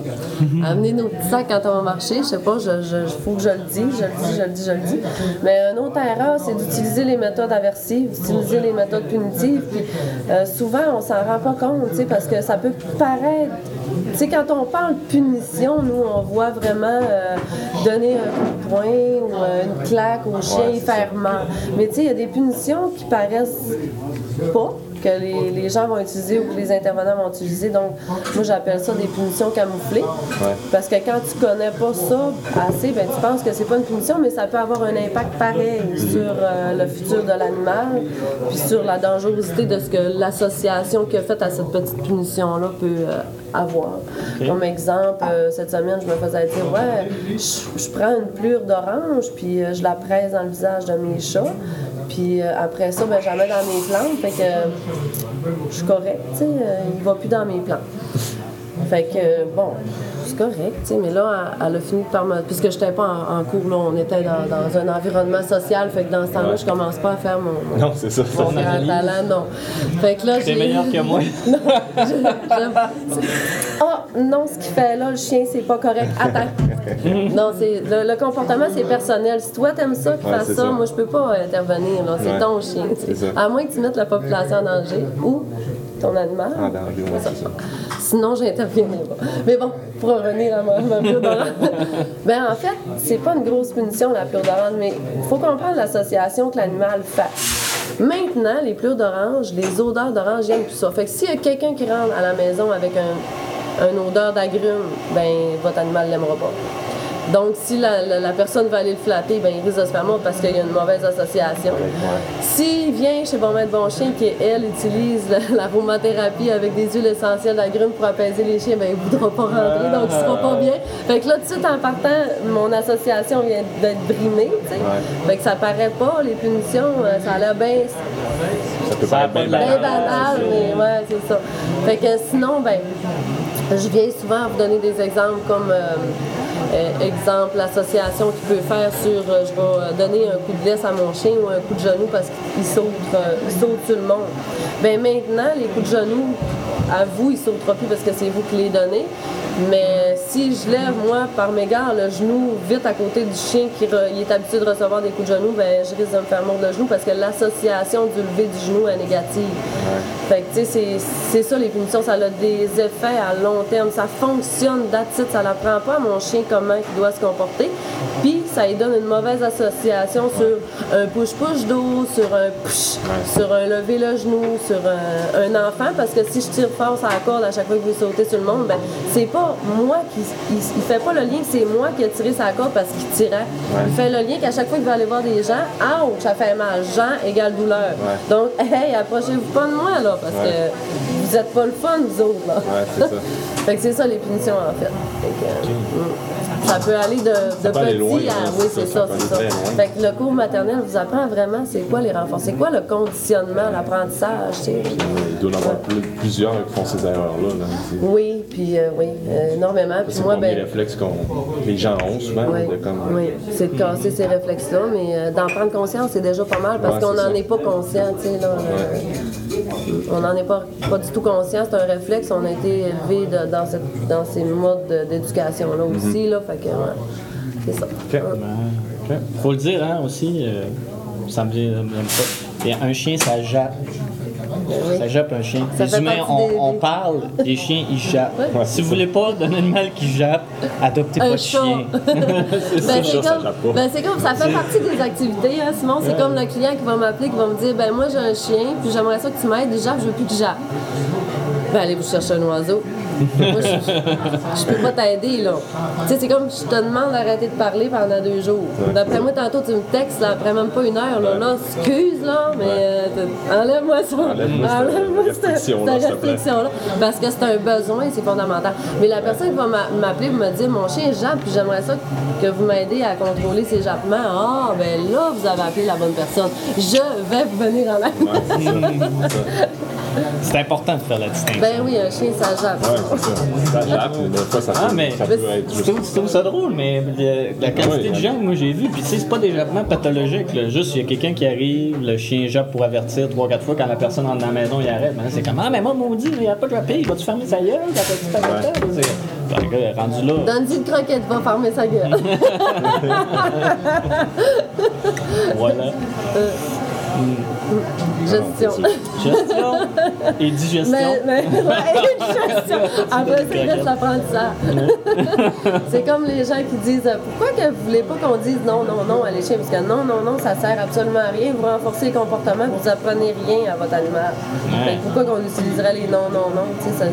Amener nos petits sacs quand on va marcher, je sais pas, je, je, faut que je le dise, je le dis, je le dis, je le dis. Mais une autre erreur, c'est d'utiliser les méthodes aversives, d'utiliser les méthodes punitives. Puis euh, souvent, on s'en rend pas compte, tu sais, parce que ça peut paraître. Tu sais, quand on parle punition, nous, on voit vraiment euh, donner un coup de poing ou euh, une claque au chien et faire mal. Mais tu sais, il y a des punitions qui paraissent pas, que les, les gens vont utiliser ou que les intervenants vont utiliser. Donc, moi, j'appelle ça des punitions camouflées. Parce que quand tu connais pas ça assez, ben, tu penses que c'est pas une punition, mais ça peut avoir un impact pareil sur euh, le futur de l'animal, puis sur la dangerosité de ce que l'association qui a fait à cette petite punition-là peut euh, avoir. Comme exemple, euh, cette semaine, je me faisais dire, ouais, je, je prends une plure d'orange, puis je la presse dans le visage de mes chats. Puis euh, après ça, ben, mets dans mes plantes. Fait que euh, je suis correcte, tu sais. euh, il va plus dans mes plantes. Fait que, bon, c'est correct. Mais là, elle, elle a fini par me. Puisque je n'étais pas en, en cours, là, on était dans, dans un environnement social. Fait que dans ce temps-là, je commence pas à faire mon. mon Non, c'est ça. mon grand talent, non. Fait que là, j'ai. meilleur que moi. Ah, non, ce qu'il fait là, le chien, c'est pas correct. Attends. non, c'est le, le comportement, c'est personnel. Si toi, t'aimes ça, qu'il Ouais, fasse ça, ça. moi, je peux pas intervenir. là. C'est Ouais. ton chien. ça. À moins que tu mettes la population en danger ou ton animal. En danger, ouais, c'est ça. Sinon, j'interviendrai pas. Mais bon, pour revenir à ma, ma d'orange. ben, en fait, c'est pas une grosse punition, la plure d'orange, mais il faut comprendre l'association que l'animal fait. Maintenant, les plures d'orange, les odeurs d'orange, j'aime tout ça. Fait que s'il y a quelqu'un qui rentre à la maison avec un, une odeur d'agrumes, ben votre animal ne l'aimera pas. Donc, si la, la- la personne va aller le flatter, ben, il risque de se faire mordre parce qu'il y a une mauvaise association. S'il vient chez Bon Maître Bon Chien, qui, elle, utilise la- l'aromathérapie avec des huiles essentielles d'agrumes pour apaiser les chiens, ben, il ne voudra pas rentrer, donc il ne sera pas bien. Fait que là, tout de suite, en partant, mon association vient d'être brimée, tu sais. Fait que ça paraît pas, les punitions, euh, ça a l'air bien Ça peut paraître Bien banal. banal, mais ouais, c'est ça. Fait que sinon, ben, je viens souvent vous donner des exemples comme, euh, euh, exemple, l'association qui peut faire sur, euh, je vais euh, donner un coup de laisse à mon chien ou un coup de genou parce qu'il saute, euh, il saute sur le monde. Ben maintenant, les coups de genou, à vous, il sautera plus parce que c'est vous qui les donnez. Mais si je lève, moi, par mégarde, le genou vite à côté du chien qui re- il est habitué de recevoir des coups de genou, ben, je risque de me faire mordre le genou parce que l'association du lever du genou est négative. Fait que, tu sais, c'est- ça, les punitions, ça a des effets à long terme. Ça fonctionne, it, ça n'apprend pas à mon chien comment il doit se comporter. Puis, ça lui donne une mauvaise association sur un push-push d'eau, sur un push, sur un lever le genou, sur un, un enfant, parce que si je tire fort sur la corde à chaque fois que vous sautez sur le monde, ben, c'est pas moi qui. Il, il fait pas le lien que c'est moi qui ai tiré sa corde parce qu'il tirait. Il fait le lien qu'à chaque fois qu'il va aller voir des gens, ouch, ça fait mal. Jean égale douleur. Donc, hey, approchez-vous pas de moi, là, parce que vous êtes pas le fun, vous autres, là. Ouais, c'est ça. fait que c'est ça, les punitions, en fait. Fait que, mm, ça peut aller de, de petit loin, à. Oui, c'est ça, c'est ça. Fait que le cours maternel vous apprend vraiment c'est quoi les renforts, c'est quoi le conditionnement, l'apprentissage. Il doit y en avoir plus- plusieurs qui font ces erreurs-là. Là. Oui, puis euh, oui, euh, énormément. Puis C'est moi, ben. réflexe qu'on les gens ont souvent. Oui, de comme, oui, c'est de casser ces réflexes-là, mais euh, d'en prendre conscience, c'est déjà pas mal parce Ouais, qu'on n'en est pas conscient, tu sais, là. euh, on n'en est pas, pas du tout conscient, c'est un réflexe, on a été élevé dans, cette, dans ces modes de- d'éducation-là Mhm. aussi, là, fait que, ouais, c'est ça. Ok. Faut le dire, hein, aussi, euh, ça me vient même pas. Et un chien, ça jappe. oui. Ça jappe un chien. Ça les humains, on, des- on des- parle, les chiens, ils jappent. Ouais. si vous voulez pas d'un animal qui jappe, adoptez pas de chien. Ben, c'est ça, ça comme, pas. ben, c'est comme, ça fait partie des activités, hein, Simon. C'est comme le client qui va m'appeler, qui va me dire, ben moi j'ai un chien, puis j'aimerais ça que tu m'aides, déjà, je veux plus qu'il jappe. Ben allez vous chercher un oiseau. Moi, je, je peux pas t'aider, là. Tu sais, c'est comme je te demande d'arrêter de parler pendant deux jours. D'après moi, tantôt, tu me textes, là, après même pas une heure, là, là excuse, là, mais euh, enlève-moi ça. Enlève-moi cette restriction-là. Parce que c'est un besoin, c'est fondamental. Mais la personne qui va m'a- m'appeler pour me dire mon chien jappe, puis j'aimerais ça que vous m'aidez à contrôler ses jappements. Ah, ben là, vous avez appelé la bonne personne. Je vais vous venir en aide. Ouais, c'est important de faire la distinction. Ben oui, un chien, ça jappe. Ouais, c'est ça. Ça jappe, mais des fois, ça peut, Ah, mais ça peut être je trouve, je trouve ça drôle, mais euh, la quantité Oui, de gens que moi j'ai vu, puis tu sais, c'est pas des jappements pathologiques. Là. Juste, il y a quelqu'un qui arrive, le chien jappe pour avertir trois, quatre fois quand la personne entre dans la maison, il arrête. Mais là, c'est comme Ah, mais moi, maudit, il a pas jappé, il va-tu fermer sa gueule? Quand tu t'arrêtes C'est Ben, le gars, rendu là. Donne-y une croquette, va fermer sa gueule. Voilà. Gestion. Gestion et digestion. Mais, mais, ouais, gestion. Après, c'est l'apprentissage. c'est comme les gens qui disent euh, Pourquoi que vous voulez pas qu'on dise non, non, non à l'échelle? Parce que non, non, non, ça sert absolument à rien. Vous renforcez les comportements, vous apprenez rien à votre animal. Ouais. Pourquoi qu'on utiliserait les non, non, non? Tu sais, ça,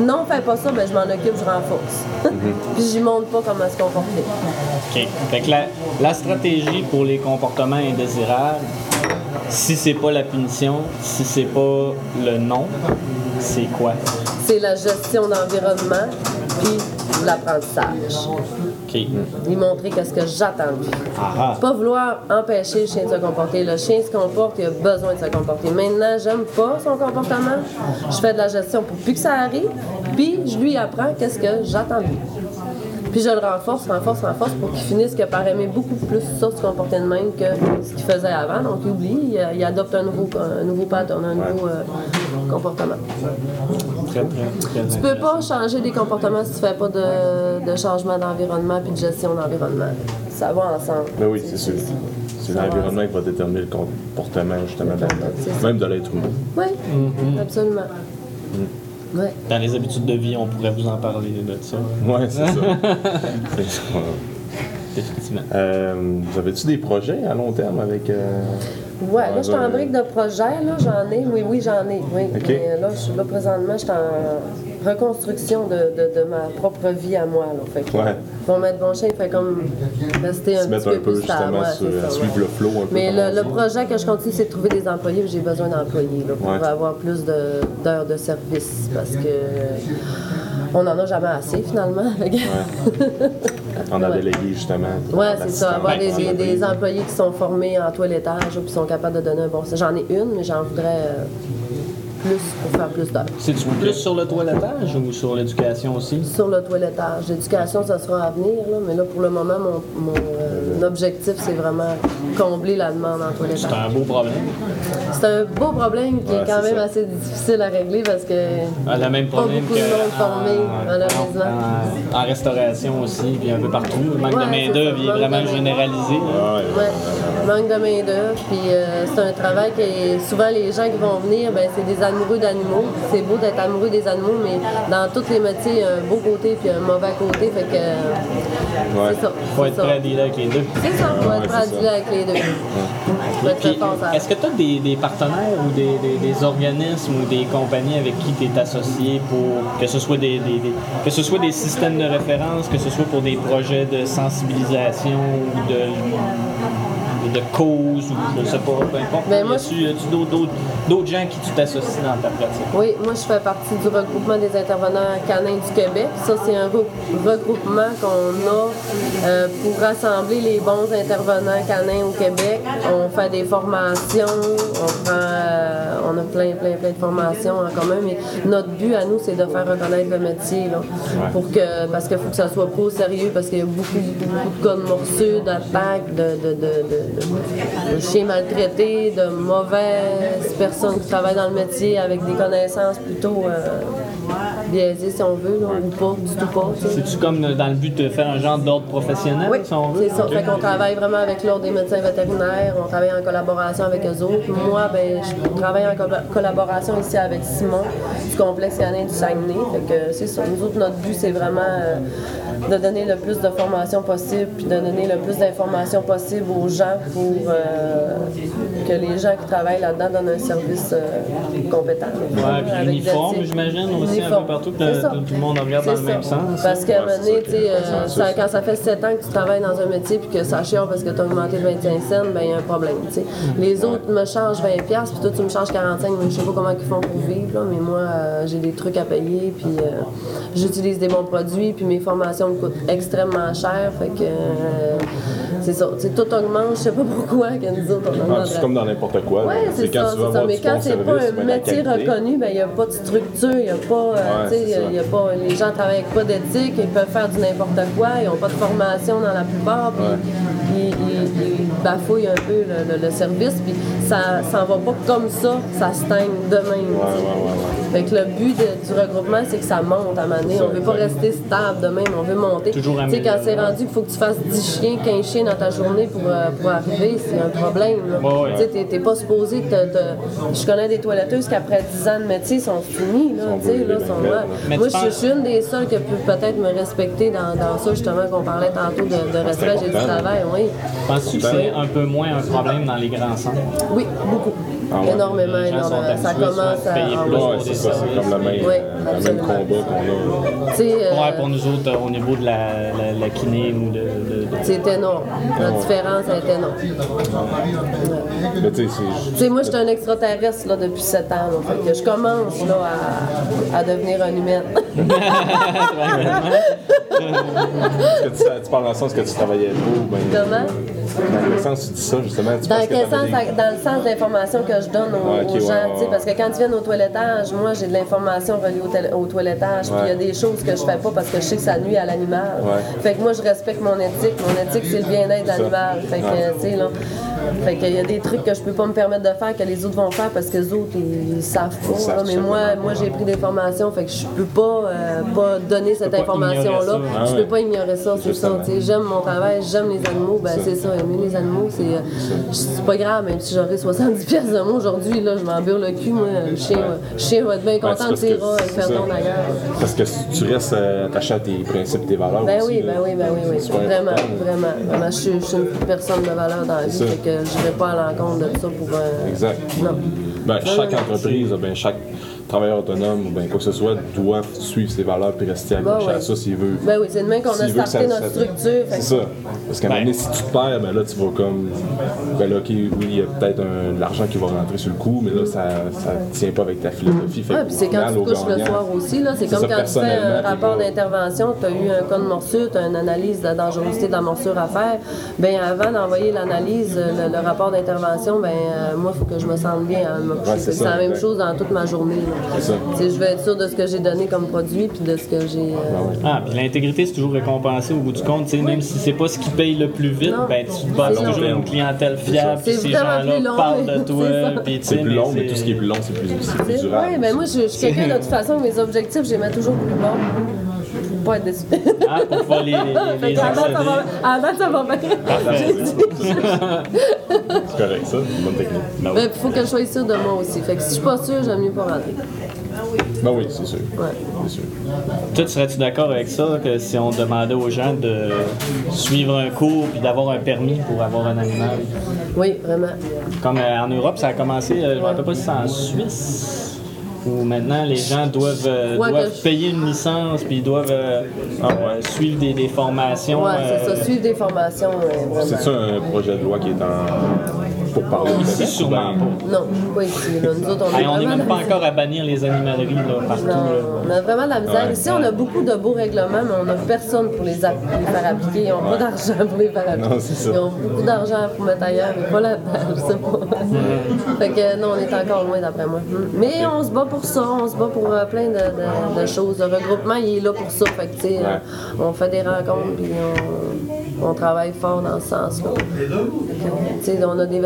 Non, fais pas ça, ben, je m'en occupe, je renforce. Puis j'y montre pas comment se comporter. OK. Fait que la, la stratégie pour les comportements indésirables, si c'est pas la punition, si c'est pas le non, c'est quoi? C'est la gestion d'environnement, puis l'apprentissage. OK. Lui montrer qu'est-ce que j'attends de lui. Ah ah. Pas vouloir empêcher le chien de se comporter. Le chien se comporte, il a besoin de se comporter. Maintenant, j'aime pas son comportement. Je fais de la gestion pour plus que ça arrive. Puis, je lui apprends qu'est-ce que j'attends de lui. Puis, je le renforce, renforce, renforce pour qu'il finisse que par aimer beaucoup plus ça, se comporter de même que ce qu'il faisait avant. Donc, il oublie, il, il adopte un nouveau, un nouveau pattern, un nouveau euh, comportement. Très, très, très Tu peux pas changer des comportements si tu fais pas de, de changement d'environnement puis de gestion d'environnement. Ça va ensemble. Mais oui, c'est sûr. C'est l'environnement qui va déterminer le comportement, justement, de- même de l'être humain. Oui, absolument. Dans les habitudes de vie, on pourrait vous en parler de ça. Ouais, c'est ça. C'est ça. Effectivement. Euh, vous avez-tu des projets à long terme avec. euh, Ouais, là, je suis en euh, brique de projet, là, j'en ai. Oui, oui, j'en ai. Oui. Mais là, je suis là, présentement, je suis en reconstruction de, de- de ma propre vie à moi. Là. Fait que, Ouais. Mon maître bon chien fait comme rester un Se petit mettre peu un peu plus justement ouais, sur, c'est ça, à ouais. suivre le flow un peu. Mais le, projet que je continue, c'est de trouver des employés. J'ai besoin d'employés là, pour avoir plus d'heures de, service parce que on n'en a jamais assez finalement. On a délégué justement. Ouais, c'est ça. Avoir des, l'assistant. des- des employés qui sont formés en toilettage puis sont capables de donner un bon. J'en ai une, mais j'en voudrais euh, plus pour faire plus d'heures. C'est-tu plus sur le toilettage ou sur l'éducation aussi? Sur le toilettage. L'éducation, ça sera à venir, là, mais là, pour le moment, mon, mon, euh, objectif, c'est vraiment combler la demande en C'est toilettage. un beau problème. C'est un beau problème qui Ouais, est quand c'est même ça. assez difficile à régler parce que Elle a le même Pas problème beaucoup que de monde formé, en- malheureusement. En, en restauration aussi, puis un peu partout. Le manque Ouais, de c'est main-d'œuvre est manque vraiment de généralisé. ouais. Ouais, manque de main-d'œuvre. Puis euh, c'est un travail que souvent les gens qui vont venir, ben, c'est des amoureux d'animaux. C'est beau d'être amoureux des animaux, mais dans tous les métiers, il y a un beau côté puis un mauvais côté. Fait que euh, Ouais. c'est ça. Faut être ça. prêt à dealer avec les deux. C'est ça, faut Ouais, être prêt à c'est ça. dealer avec les deux. Est-ce que tu as des, des partenaires ou des, des- des organismes ou des compagnies avec qui tu es associé pour que ce soit des, des- des- que ce soit des systèmes de référence, que ce soit pour des projets de sensibilisation ou de, de cause ou je sais pas, peu importe. Ben, moi, y a-tu d'autres- gens qui tu t'associes dans ta pratique? Oui, moi je fais partie du regroupement des intervenants canins du Québec. Ça, c'est un re- regroupement qu'on a euh, pour rassembler les bons intervenants canins au Québec. On fait des formations, on prend, euh, on a plein, plein, plein de formations en commun, mais notre but à nous, c'est de faire reconnaître le métier. Là, pour que, parce qu'il faut que ça soit au sérieux, parce qu'il y a beaucoup, beaucoup de cas de morsures, d'attaques, de, de, de, de- de- chiens maltraités, de mauvaises personnes qui travaillent dans le métier avec des connaissances plutôt euh, biaisées, si on veut, là, ou pas, du tout pas. C'est-tu comme dans le but de faire un genre d'ordre professionnel, Oui, si on veut? c'est ça. Fait qu'on travaille vraiment avec l'Ordre des médecins vétérinaires, on travaille en collaboration avec eux autres. Moi, ben, je travaille en co- collaboration ici avec Simon du complexe canin du Saguenay. Fait que c'est ça. Nous autres, notre but, c'est vraiment euh, de donner le plus de formation possible, puis de donner le plus d'informations possible aux gens pour euh, que les gens qui travaillent là-dedans donnent un service euh, compétent. Ouais, puis j'imagine, aussi, un Uniforme. peu partout, que le- tout, le monde regarde dans le même sens. Parce qu'à un moment donné, euh, quand ça fait 7 ans que tu travailles dans un métier puis que ça chiant parce que tu as augmenté de 25 cents, ben il y a un problème. tu sais. Les autres me chargent 20 pièces puis toi tu me charges 45, mais je sais pas comment ils font pour vivre, là, mais moi euh, j'ai des trucs à payer puis j'utilise des bons produits puis mes formations me coûtent extrêmement cher, fait que euh, c'est ça. Tout augmente, je sais pas pourquoi que nous autres on Ah, augmente. c'est comme dans n'importe quoi. Oui, c'est ça, c'est ça. Mais quand c'est pas un métier reconnu, ben, il n'y a pas de structure, il a pas, euh, Ouais, y a pas, les gens travaillent avec pas d'éthique, ils peuvent faire du n'importe quoi, ils n'ont pas de formation dans la plupart, puis ils, ils- ils bafouillent un peu le, le- le service, puis ça s'en va pas comme ça, ça se teigne de même. Ouais, tu sais. ouais, ouais, ouais. Fait que le but de- du regroupement, c'est que ça monte à un moment donné. On veut pas rester stable de même, on veut monter. Toujours Tu sais, quand c'est rendu qu'il faut que tu fasses 10 chiens, 15 chiens dans ta journée pour, euh, pour arriver, c'est un problème. là. Ouais, ouais. Tu sais, t'es- pas supposé te, te- Je connais des toiletteuses qui, après 10 ans de métier, sont finies. Là, là, sont là. Moi, je suis une des seules qui peut peut-être me respecter dans, dans ça, justement, qu'on parlait tantôt de, de respect et du travail. Oui, Penses-tu que c'est un peu moins un problème dans les grands centres? oui beaucoup. Ah ouais. Énormément, énormément. Ça commence à. payer plus. ouais. Ouais, c'est ça, c'est comme le même, Oui, euh, le même absolument. combat qu'on a. Euh, Ouais, pour nous autres, euh, au niveau de la, la, la kiné ou de. de- de- c'est énorme. La ouais. différence est énorme. Mais tu sais, c'est. Tu sais, moi, je suis un extraterrestre là, depuis 7 ans. là. fait que je commence là, à, à devenir un humain. Tu, tu parles dans le sens que tu travaillais trop ben, Comment? Dans quel sens tu dis ça, justement? Tu Dans que quel sens? des- Dans le sens de l'information que je donne aux, Ah, gens. ouais. Parce que quand ils viennent au toilettage, moi, j'ai de l'information reliée au, toile- au toilettage. Puis il y a des choses que je fais pas parce que je sais que ça nuit à l'animal. Ouais. Fait que moi, je respecte mon éthique. Mon éthique, c'est le bien-être de l'animal. Fait que, Ouais. tu sais, là. Fait qu'il y a des trucs que je peux pas me permettre de faire que les autres vont faire parce que les autres, ils, ils savent pas. Ils savent là. Mais moi, moi j'ai pris des formations. Fait que je peux pas, euh, pas donner cette information-là. Ah Je peux pas ignorer ça, c'est ça. Justement. tu sais. J'aime mon travail, j'aime les animaux. Ben, c'est ça, aimer les animaux, c'est. euh, C'est pas grave, même si j'aurais 70 pièces de aujourd'hui, là, je m'en bure le cul, moi. Le chien, va- le chien va être bien Ouais, content de ses rats, don d'ailleurs. Parce que tu restes euh, attaché à tes principes, tes valeurs. Ben oui, ben oui, ben oui, oui. Vraiment, vraiment. vraiment. Je, suis, une personne de valeur dans la vie, fait que je vais pas à l'encontre de ça pour. euh, Exact. Non. Ben, chaque entreprise ben, chaque travailleur autonome ou bien quoi que ce soit doit suivre ses valeurs puis rester accroché Bah à ouais. ça s'il veut. Ben oui, c'est demain qu'on a starté ça- notre ça- structure. C'est ça. Parce qu'à un moment donné, si tu te perds, ben là, tu vas comme. Ben là, ok, oui, il y a peut-être un- de l'argent qui va rentrer sur le coup, mais là, ça ne tient pas avec ta philosophie. Fait Ouais, qu'au puis c'est quand tu couches le soir aussi. là. C'est comme ça, quand tu fais un rapport d'intervention, tu as eu un cas de morsure, tu as une analyse de dangerosité de la morsure à faire. Ben avant d'envoyer l'analyse, le, le rapport d'intervention, ben euh, moi, il faut que je me sente bien à. Ouais, c'est la même chose dans toute ma journée. là. C'est Je vais être sûr de ce que j'ai donné comme produit puis de ce que j'ai. euh, ouais. Ah, puis l'intégrité, c'est toujours récompensé au bout du compte. tu sais, Même si c'est pas ce qui paye le plus vite, Non. ben tu te bâtis C'est toujours long. une clientèle fiable. C'est Puis ces gens-là parlent mais de toi. c'est plus long, mais tout ce qui est plus long, c'est plus, durable. Oui, ben moi, je, suis quelqu'un de toute façon, mes objectifs, je les mets toujours plus bas pour pas être déçu. Ah, pour pouvoir les, les, les qu'à date, ça va- à date, ça va bien. J'ai dit- C'est correct, ça. C'est une bonne technique. Ben. Ben, il faut que je sois sûre de moi aussi. Fait que si je suis pas sûre, j'aime mieux pas rentrer. Ben oui, c'est sûr. Ouais. C'est sûr. Toi, serais-tu d'accord avec ça, que si on demandait aux gens de suivre un cours puis d'avoir un permis pour avoir un animal? Oui, vraiment. Comme euh, en Europe, ça a commencé, euh, je ne me rappelle pas si c'est en Suisse, où maintenant les gens doivent, euh, Ouais, doivent que je- payer une licence puis ils doivent euh, euh, suivre des, des formations. Ouais, c'est euh, ça. Suivre des formations. C'est ça un projet de loi qui est en. Pour parler au Ici, sûrement pas. Non, pas ici. Là. Nous autres, on est Hey, on n'est vraiment même pas encore à bannir les animaleries là, partout. Non, là. on a vraiment de la misère. Ouais. Ici, on a beaucoup de beaux règlements, mais on n'a personne pour les, app- les faire appliquer. Ils n'ont pas d'argent pour les faire appliquer. Non, ça. Ils ont beaucoup d'argent pour mettre ailleurs, mais pas là-dedans, je sais pas. fait que non, on est encore loin d'après moi. Mm. Mais on se bat pour ça, on se bat pour euh, plein de, de- de choses. Le regroupement, il est là pour ça. Fait que, tu sais, Ouais. on fait des rencontres, puis on, on travaille fort dans ce sens-là. On a des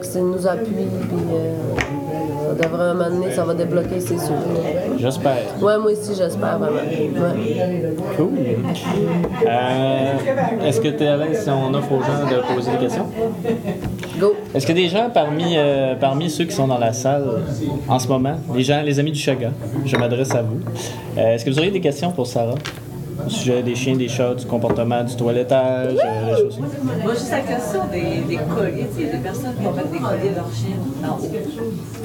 qui nous appuient, puis euh, ça devrait un moment donné, ça va débloquer, c'est sûr. J'espère. Ouais, moi aussi, j'espère vraiment. Ouais. Cool. Euh, Est-ce que tu es à l'aise si on offre aux gens de poser des questions? Go! Est-ce a des gens parmi, euh, parmi ceux qui sont dans la salle en ce moment, les gens, les amis du Chaga, je m'adresse à vous. Est-ce que vous auriez des questions pour Sarah? Au sujet des chiens, des chats, du comportement, du toilettage, euh, les choses Moi, juste la question des, des colliers. Tu sais, il y a des personnes qui vont mettre des colliers à leurs chiens en haut.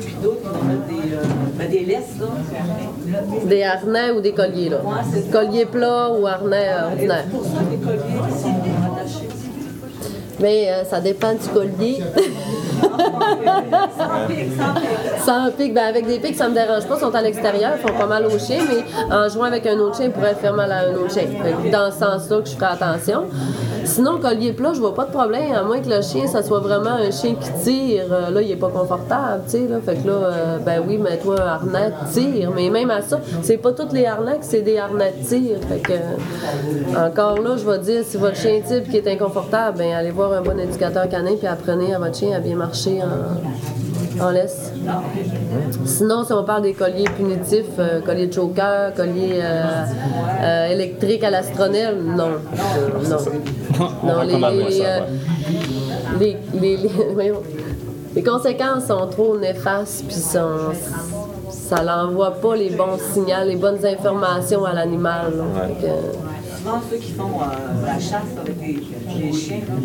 Puis d'autres qui vont mettre des, euh, ben, des laisses, là. Des harnais ou des colliers, là. Collier plat ou harnais euh, ordinaire. Pour ça, des colliers qui sont attachés. Mais euh, ça dépend du collier. Sans pic, sans pic. Ben avec des pics, ça me dérange pas. Ils sont à l'extérieur, ils font pas mal au chien, mais en jouant avec un autre chien, ils pourraient faire mal à un autre chien. Dans ce sens-là que je ferai attention. Sinon, le collier plat, je vois pas de problème, à moins que le chien, ça soit vraiment un chien qui tire. Euh, Là, il est pas confortable, tu sais. Là. Fait que là, euh, ben oui, mets-toi un harnais de tir. Mais même à ça, c'est pas tous les harnais c'est des harnais de tir. Fait que, euh, encore là, je vais dire, si votre chien type qui est inconfortable, ben allez voir un bon éducateur canin puis apprenez à votre chien à bien marcher en, en laisse. Sinon, si on parle des colliers punitifs, euh, collier de choker, collier euh, euh, électrique à l'astronelle, non. Non. On Non, les, les, euh, les, les- les- conséquences sont trop néfastes, puis sont- ça n'envoie pas les bons signaux, les bonnes informations à l'animal. Ouais. Souvent, ceux qui font euh, la chasse avec les, les chiens, quand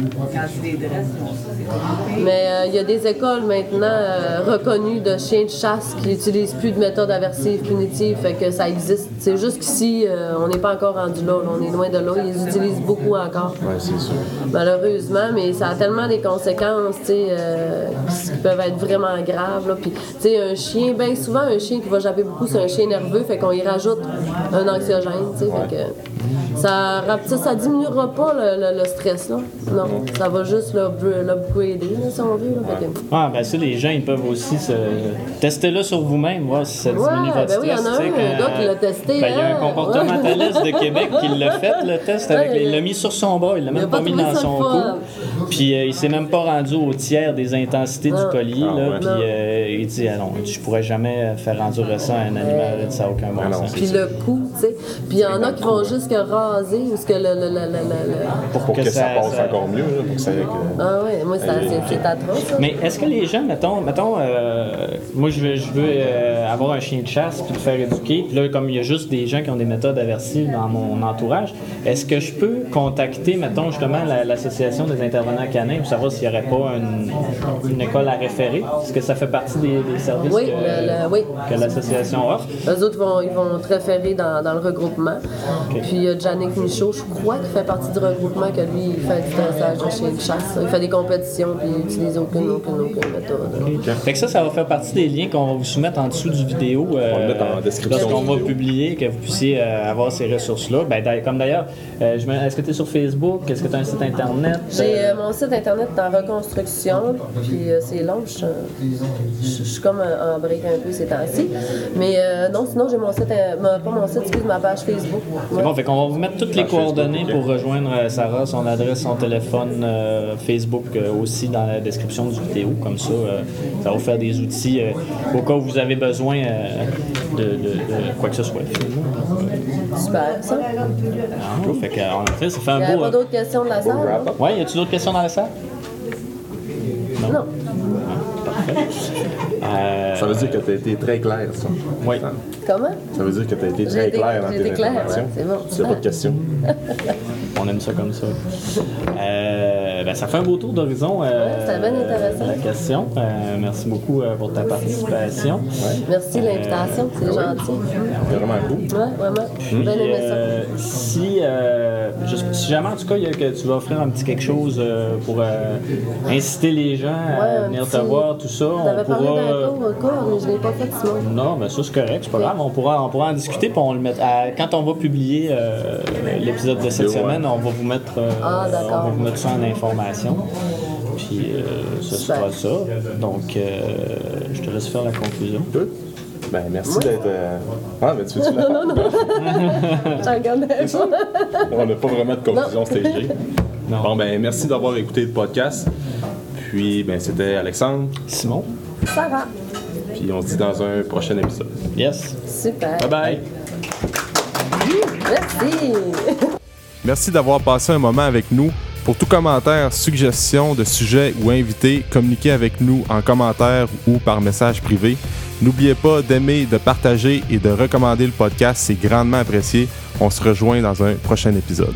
ils les dressent, ils font ça, c'est compliqué. Mais euh, il y a des écoles maintenant euh, reconnues de chiens de chasse qui n'utilisent plus de méthodes aversives punitives, fait que ça existe. C'est juste qu'ici, euh, on n'est pas encore rendu là, là. on est loin de là. Ils les utilisent beaucoup encore, Ouais, c'est sûr. malheureusement, mais ça a tellement des conséquences, tu sais, euh, qui peuvent être vraiment graves. Là. Puis, tu sais, un chien, bien souvent, un chien qui va japper beaucoup, c'est un chien nerveux, fait qu'on y rajoute un anxiogène, tu sais, fait que ça, ça, ça diminuera pas le, le- le stress, là. Non, ça va juste l'upgra- l'upgrader, là, si on veut. Là, que- Ah, ben ça, les gens, ils peuvent aussi se... tester-le sur vous-même, voir si ça diminue Ouais, votre ben oui, il y en stress. a un, un quand- gars qui l'a testé, Ben, il y a un hein. comportementaliste de Québec qui l'a fait, le test. Avec il l'a mis sur son bras, il l'a même pas pas mis dans son cou. Puis euh, il s'est même pas rendu au tiers des intensités du collier. Ah là, ouais. Puis euh, il dit, ah non, je pourrais jamais faire endurer ça à un animal, ça n'a aucun bon Ah sens. Puis le coup, tu sais. Puis il y en a qui vont juste que raser ou ce que le. le, le, le, le- Pour, que que, ça, ça- passe ça- encore mieux, là, pour que ça. que- Ah ouais, moi, c'est atroce, ça. Mais est-ce que les gens, mettons, mettons euh, moi je veux, je veux euh, avoir un chien de chasse puis le faire éduquer, puis là, comme il y a juste des gens qui ont des méthodes aversives dans mon entourage, est-ce que je peux contacter, mettons, justement, la- l'association des intervenants intervenant à Canin pour savoir s'il n'y aurait pas une, une école à référer. Est-ce que ça fait partie des, des services Oui, que, le- le- oui. que l'association offre? Eux autres vont, ils vont te référer dans, dans le regroupement. Puis euh, Yannick Michaud, je crois qu'il fait partie du regroupement, que lui, il fait du dressage de chasse. Il fait des compétitions, puis il utilise aucune, aucune, aucune méthode. Fait que ça, ça va faire partie des liens qu'on va vous soumettre en dessous du vidéo. euh, On va le mettre en description. Lorsqu'on va publier, que vous puissiez euh, avoir ces ressources-là. Ben, comme d'ailleurs, euh, je me- est-ce que tu es sur Facebook? Est-ce que tu as un site internet? J'ai euh, mon site internet en reconstruction, puis euh, c'est long, je, je- je suis comme en en break un peu ces temps-ci. Mais euh, non, sinon j'ai mon site, euh, ma- pas mon site, excuse, ma page Facebook. C'est bon, fait qu'on va vous mettre toutes les Facebook, coordonnées pour rejoindre euh, Sarah, son adresse, son téléphone, euh, Facebook euh, aussi dans la description du vidéo. Comme ça, euh, ça va vous faire des outils euh, au cas où vous avez besoin euh, de, de- de quoi que ce soit. Super, ça. Ah, fait que, euh, en fait, ça fait Il n'y un avait beau. pas d'autres questions de la salle? non? Ouais, y a-tu d'autres questions dans la salle? Non. Euh, Ça veut dire que tu as été très clair, ça. Oui. Comment? Ça veut dire que tu as été très été- clair dans tes ouais, c'est bon. A pas de questions. On aime ça comme ça. Euh, ben, ça fait un beau tour d'horizon. euh, Ouais, c'était bien intéressant. La question. Euh, merci beaucoup euh, pour ta participation. Merci de l'invitation, c'est gentil. C'est vraiment cool. Ouais, vraiment. Puis, ça. euh, si, euh, je- si jamais, en tout cas, il y a que tu vas offrir un petit quelque chose euh, pour euh, inciter les gens Ouais, à venir te voir, tout ça, on parlé pourra. d'un cours, un cours, mais je ne l'ai pas fait, Simon. Non, mais ça c'est correct, c'est pas grave. On pourra, on pourra en discuter puis on le met. à- quand on va publier euh, l'épisode de cette semaine, on va vous mettre, euh, Ah, on va vous mettre ça en Puis euh, ce sera ça. Donc, euh, je te laisse faire la conclusion. Good. Ben, merci d'être. euh, Ah, mais tu veux-tu la Non, non, non. Je regardais pas. On n'a pas vraiment de conclusion stagée. Non. Bon, ben, merci d'avoir écouté le podcast. Puis, ben, c'était Alexandre. Simon? Sarah. Puis, on se dit dans un prochain épisode. Yes. Super. Bye bye. Merci. Merci d'avoir passé un moment avec nous. Pour tout commentaire, suggestion de sujet ou invité, communiquez avec nous en commentaire ou par message privé. N'oubliez pas d'aimer, de partager et de recommander le podcast, c'est grandement apprécié. On se rejoint dans un prochain épisode.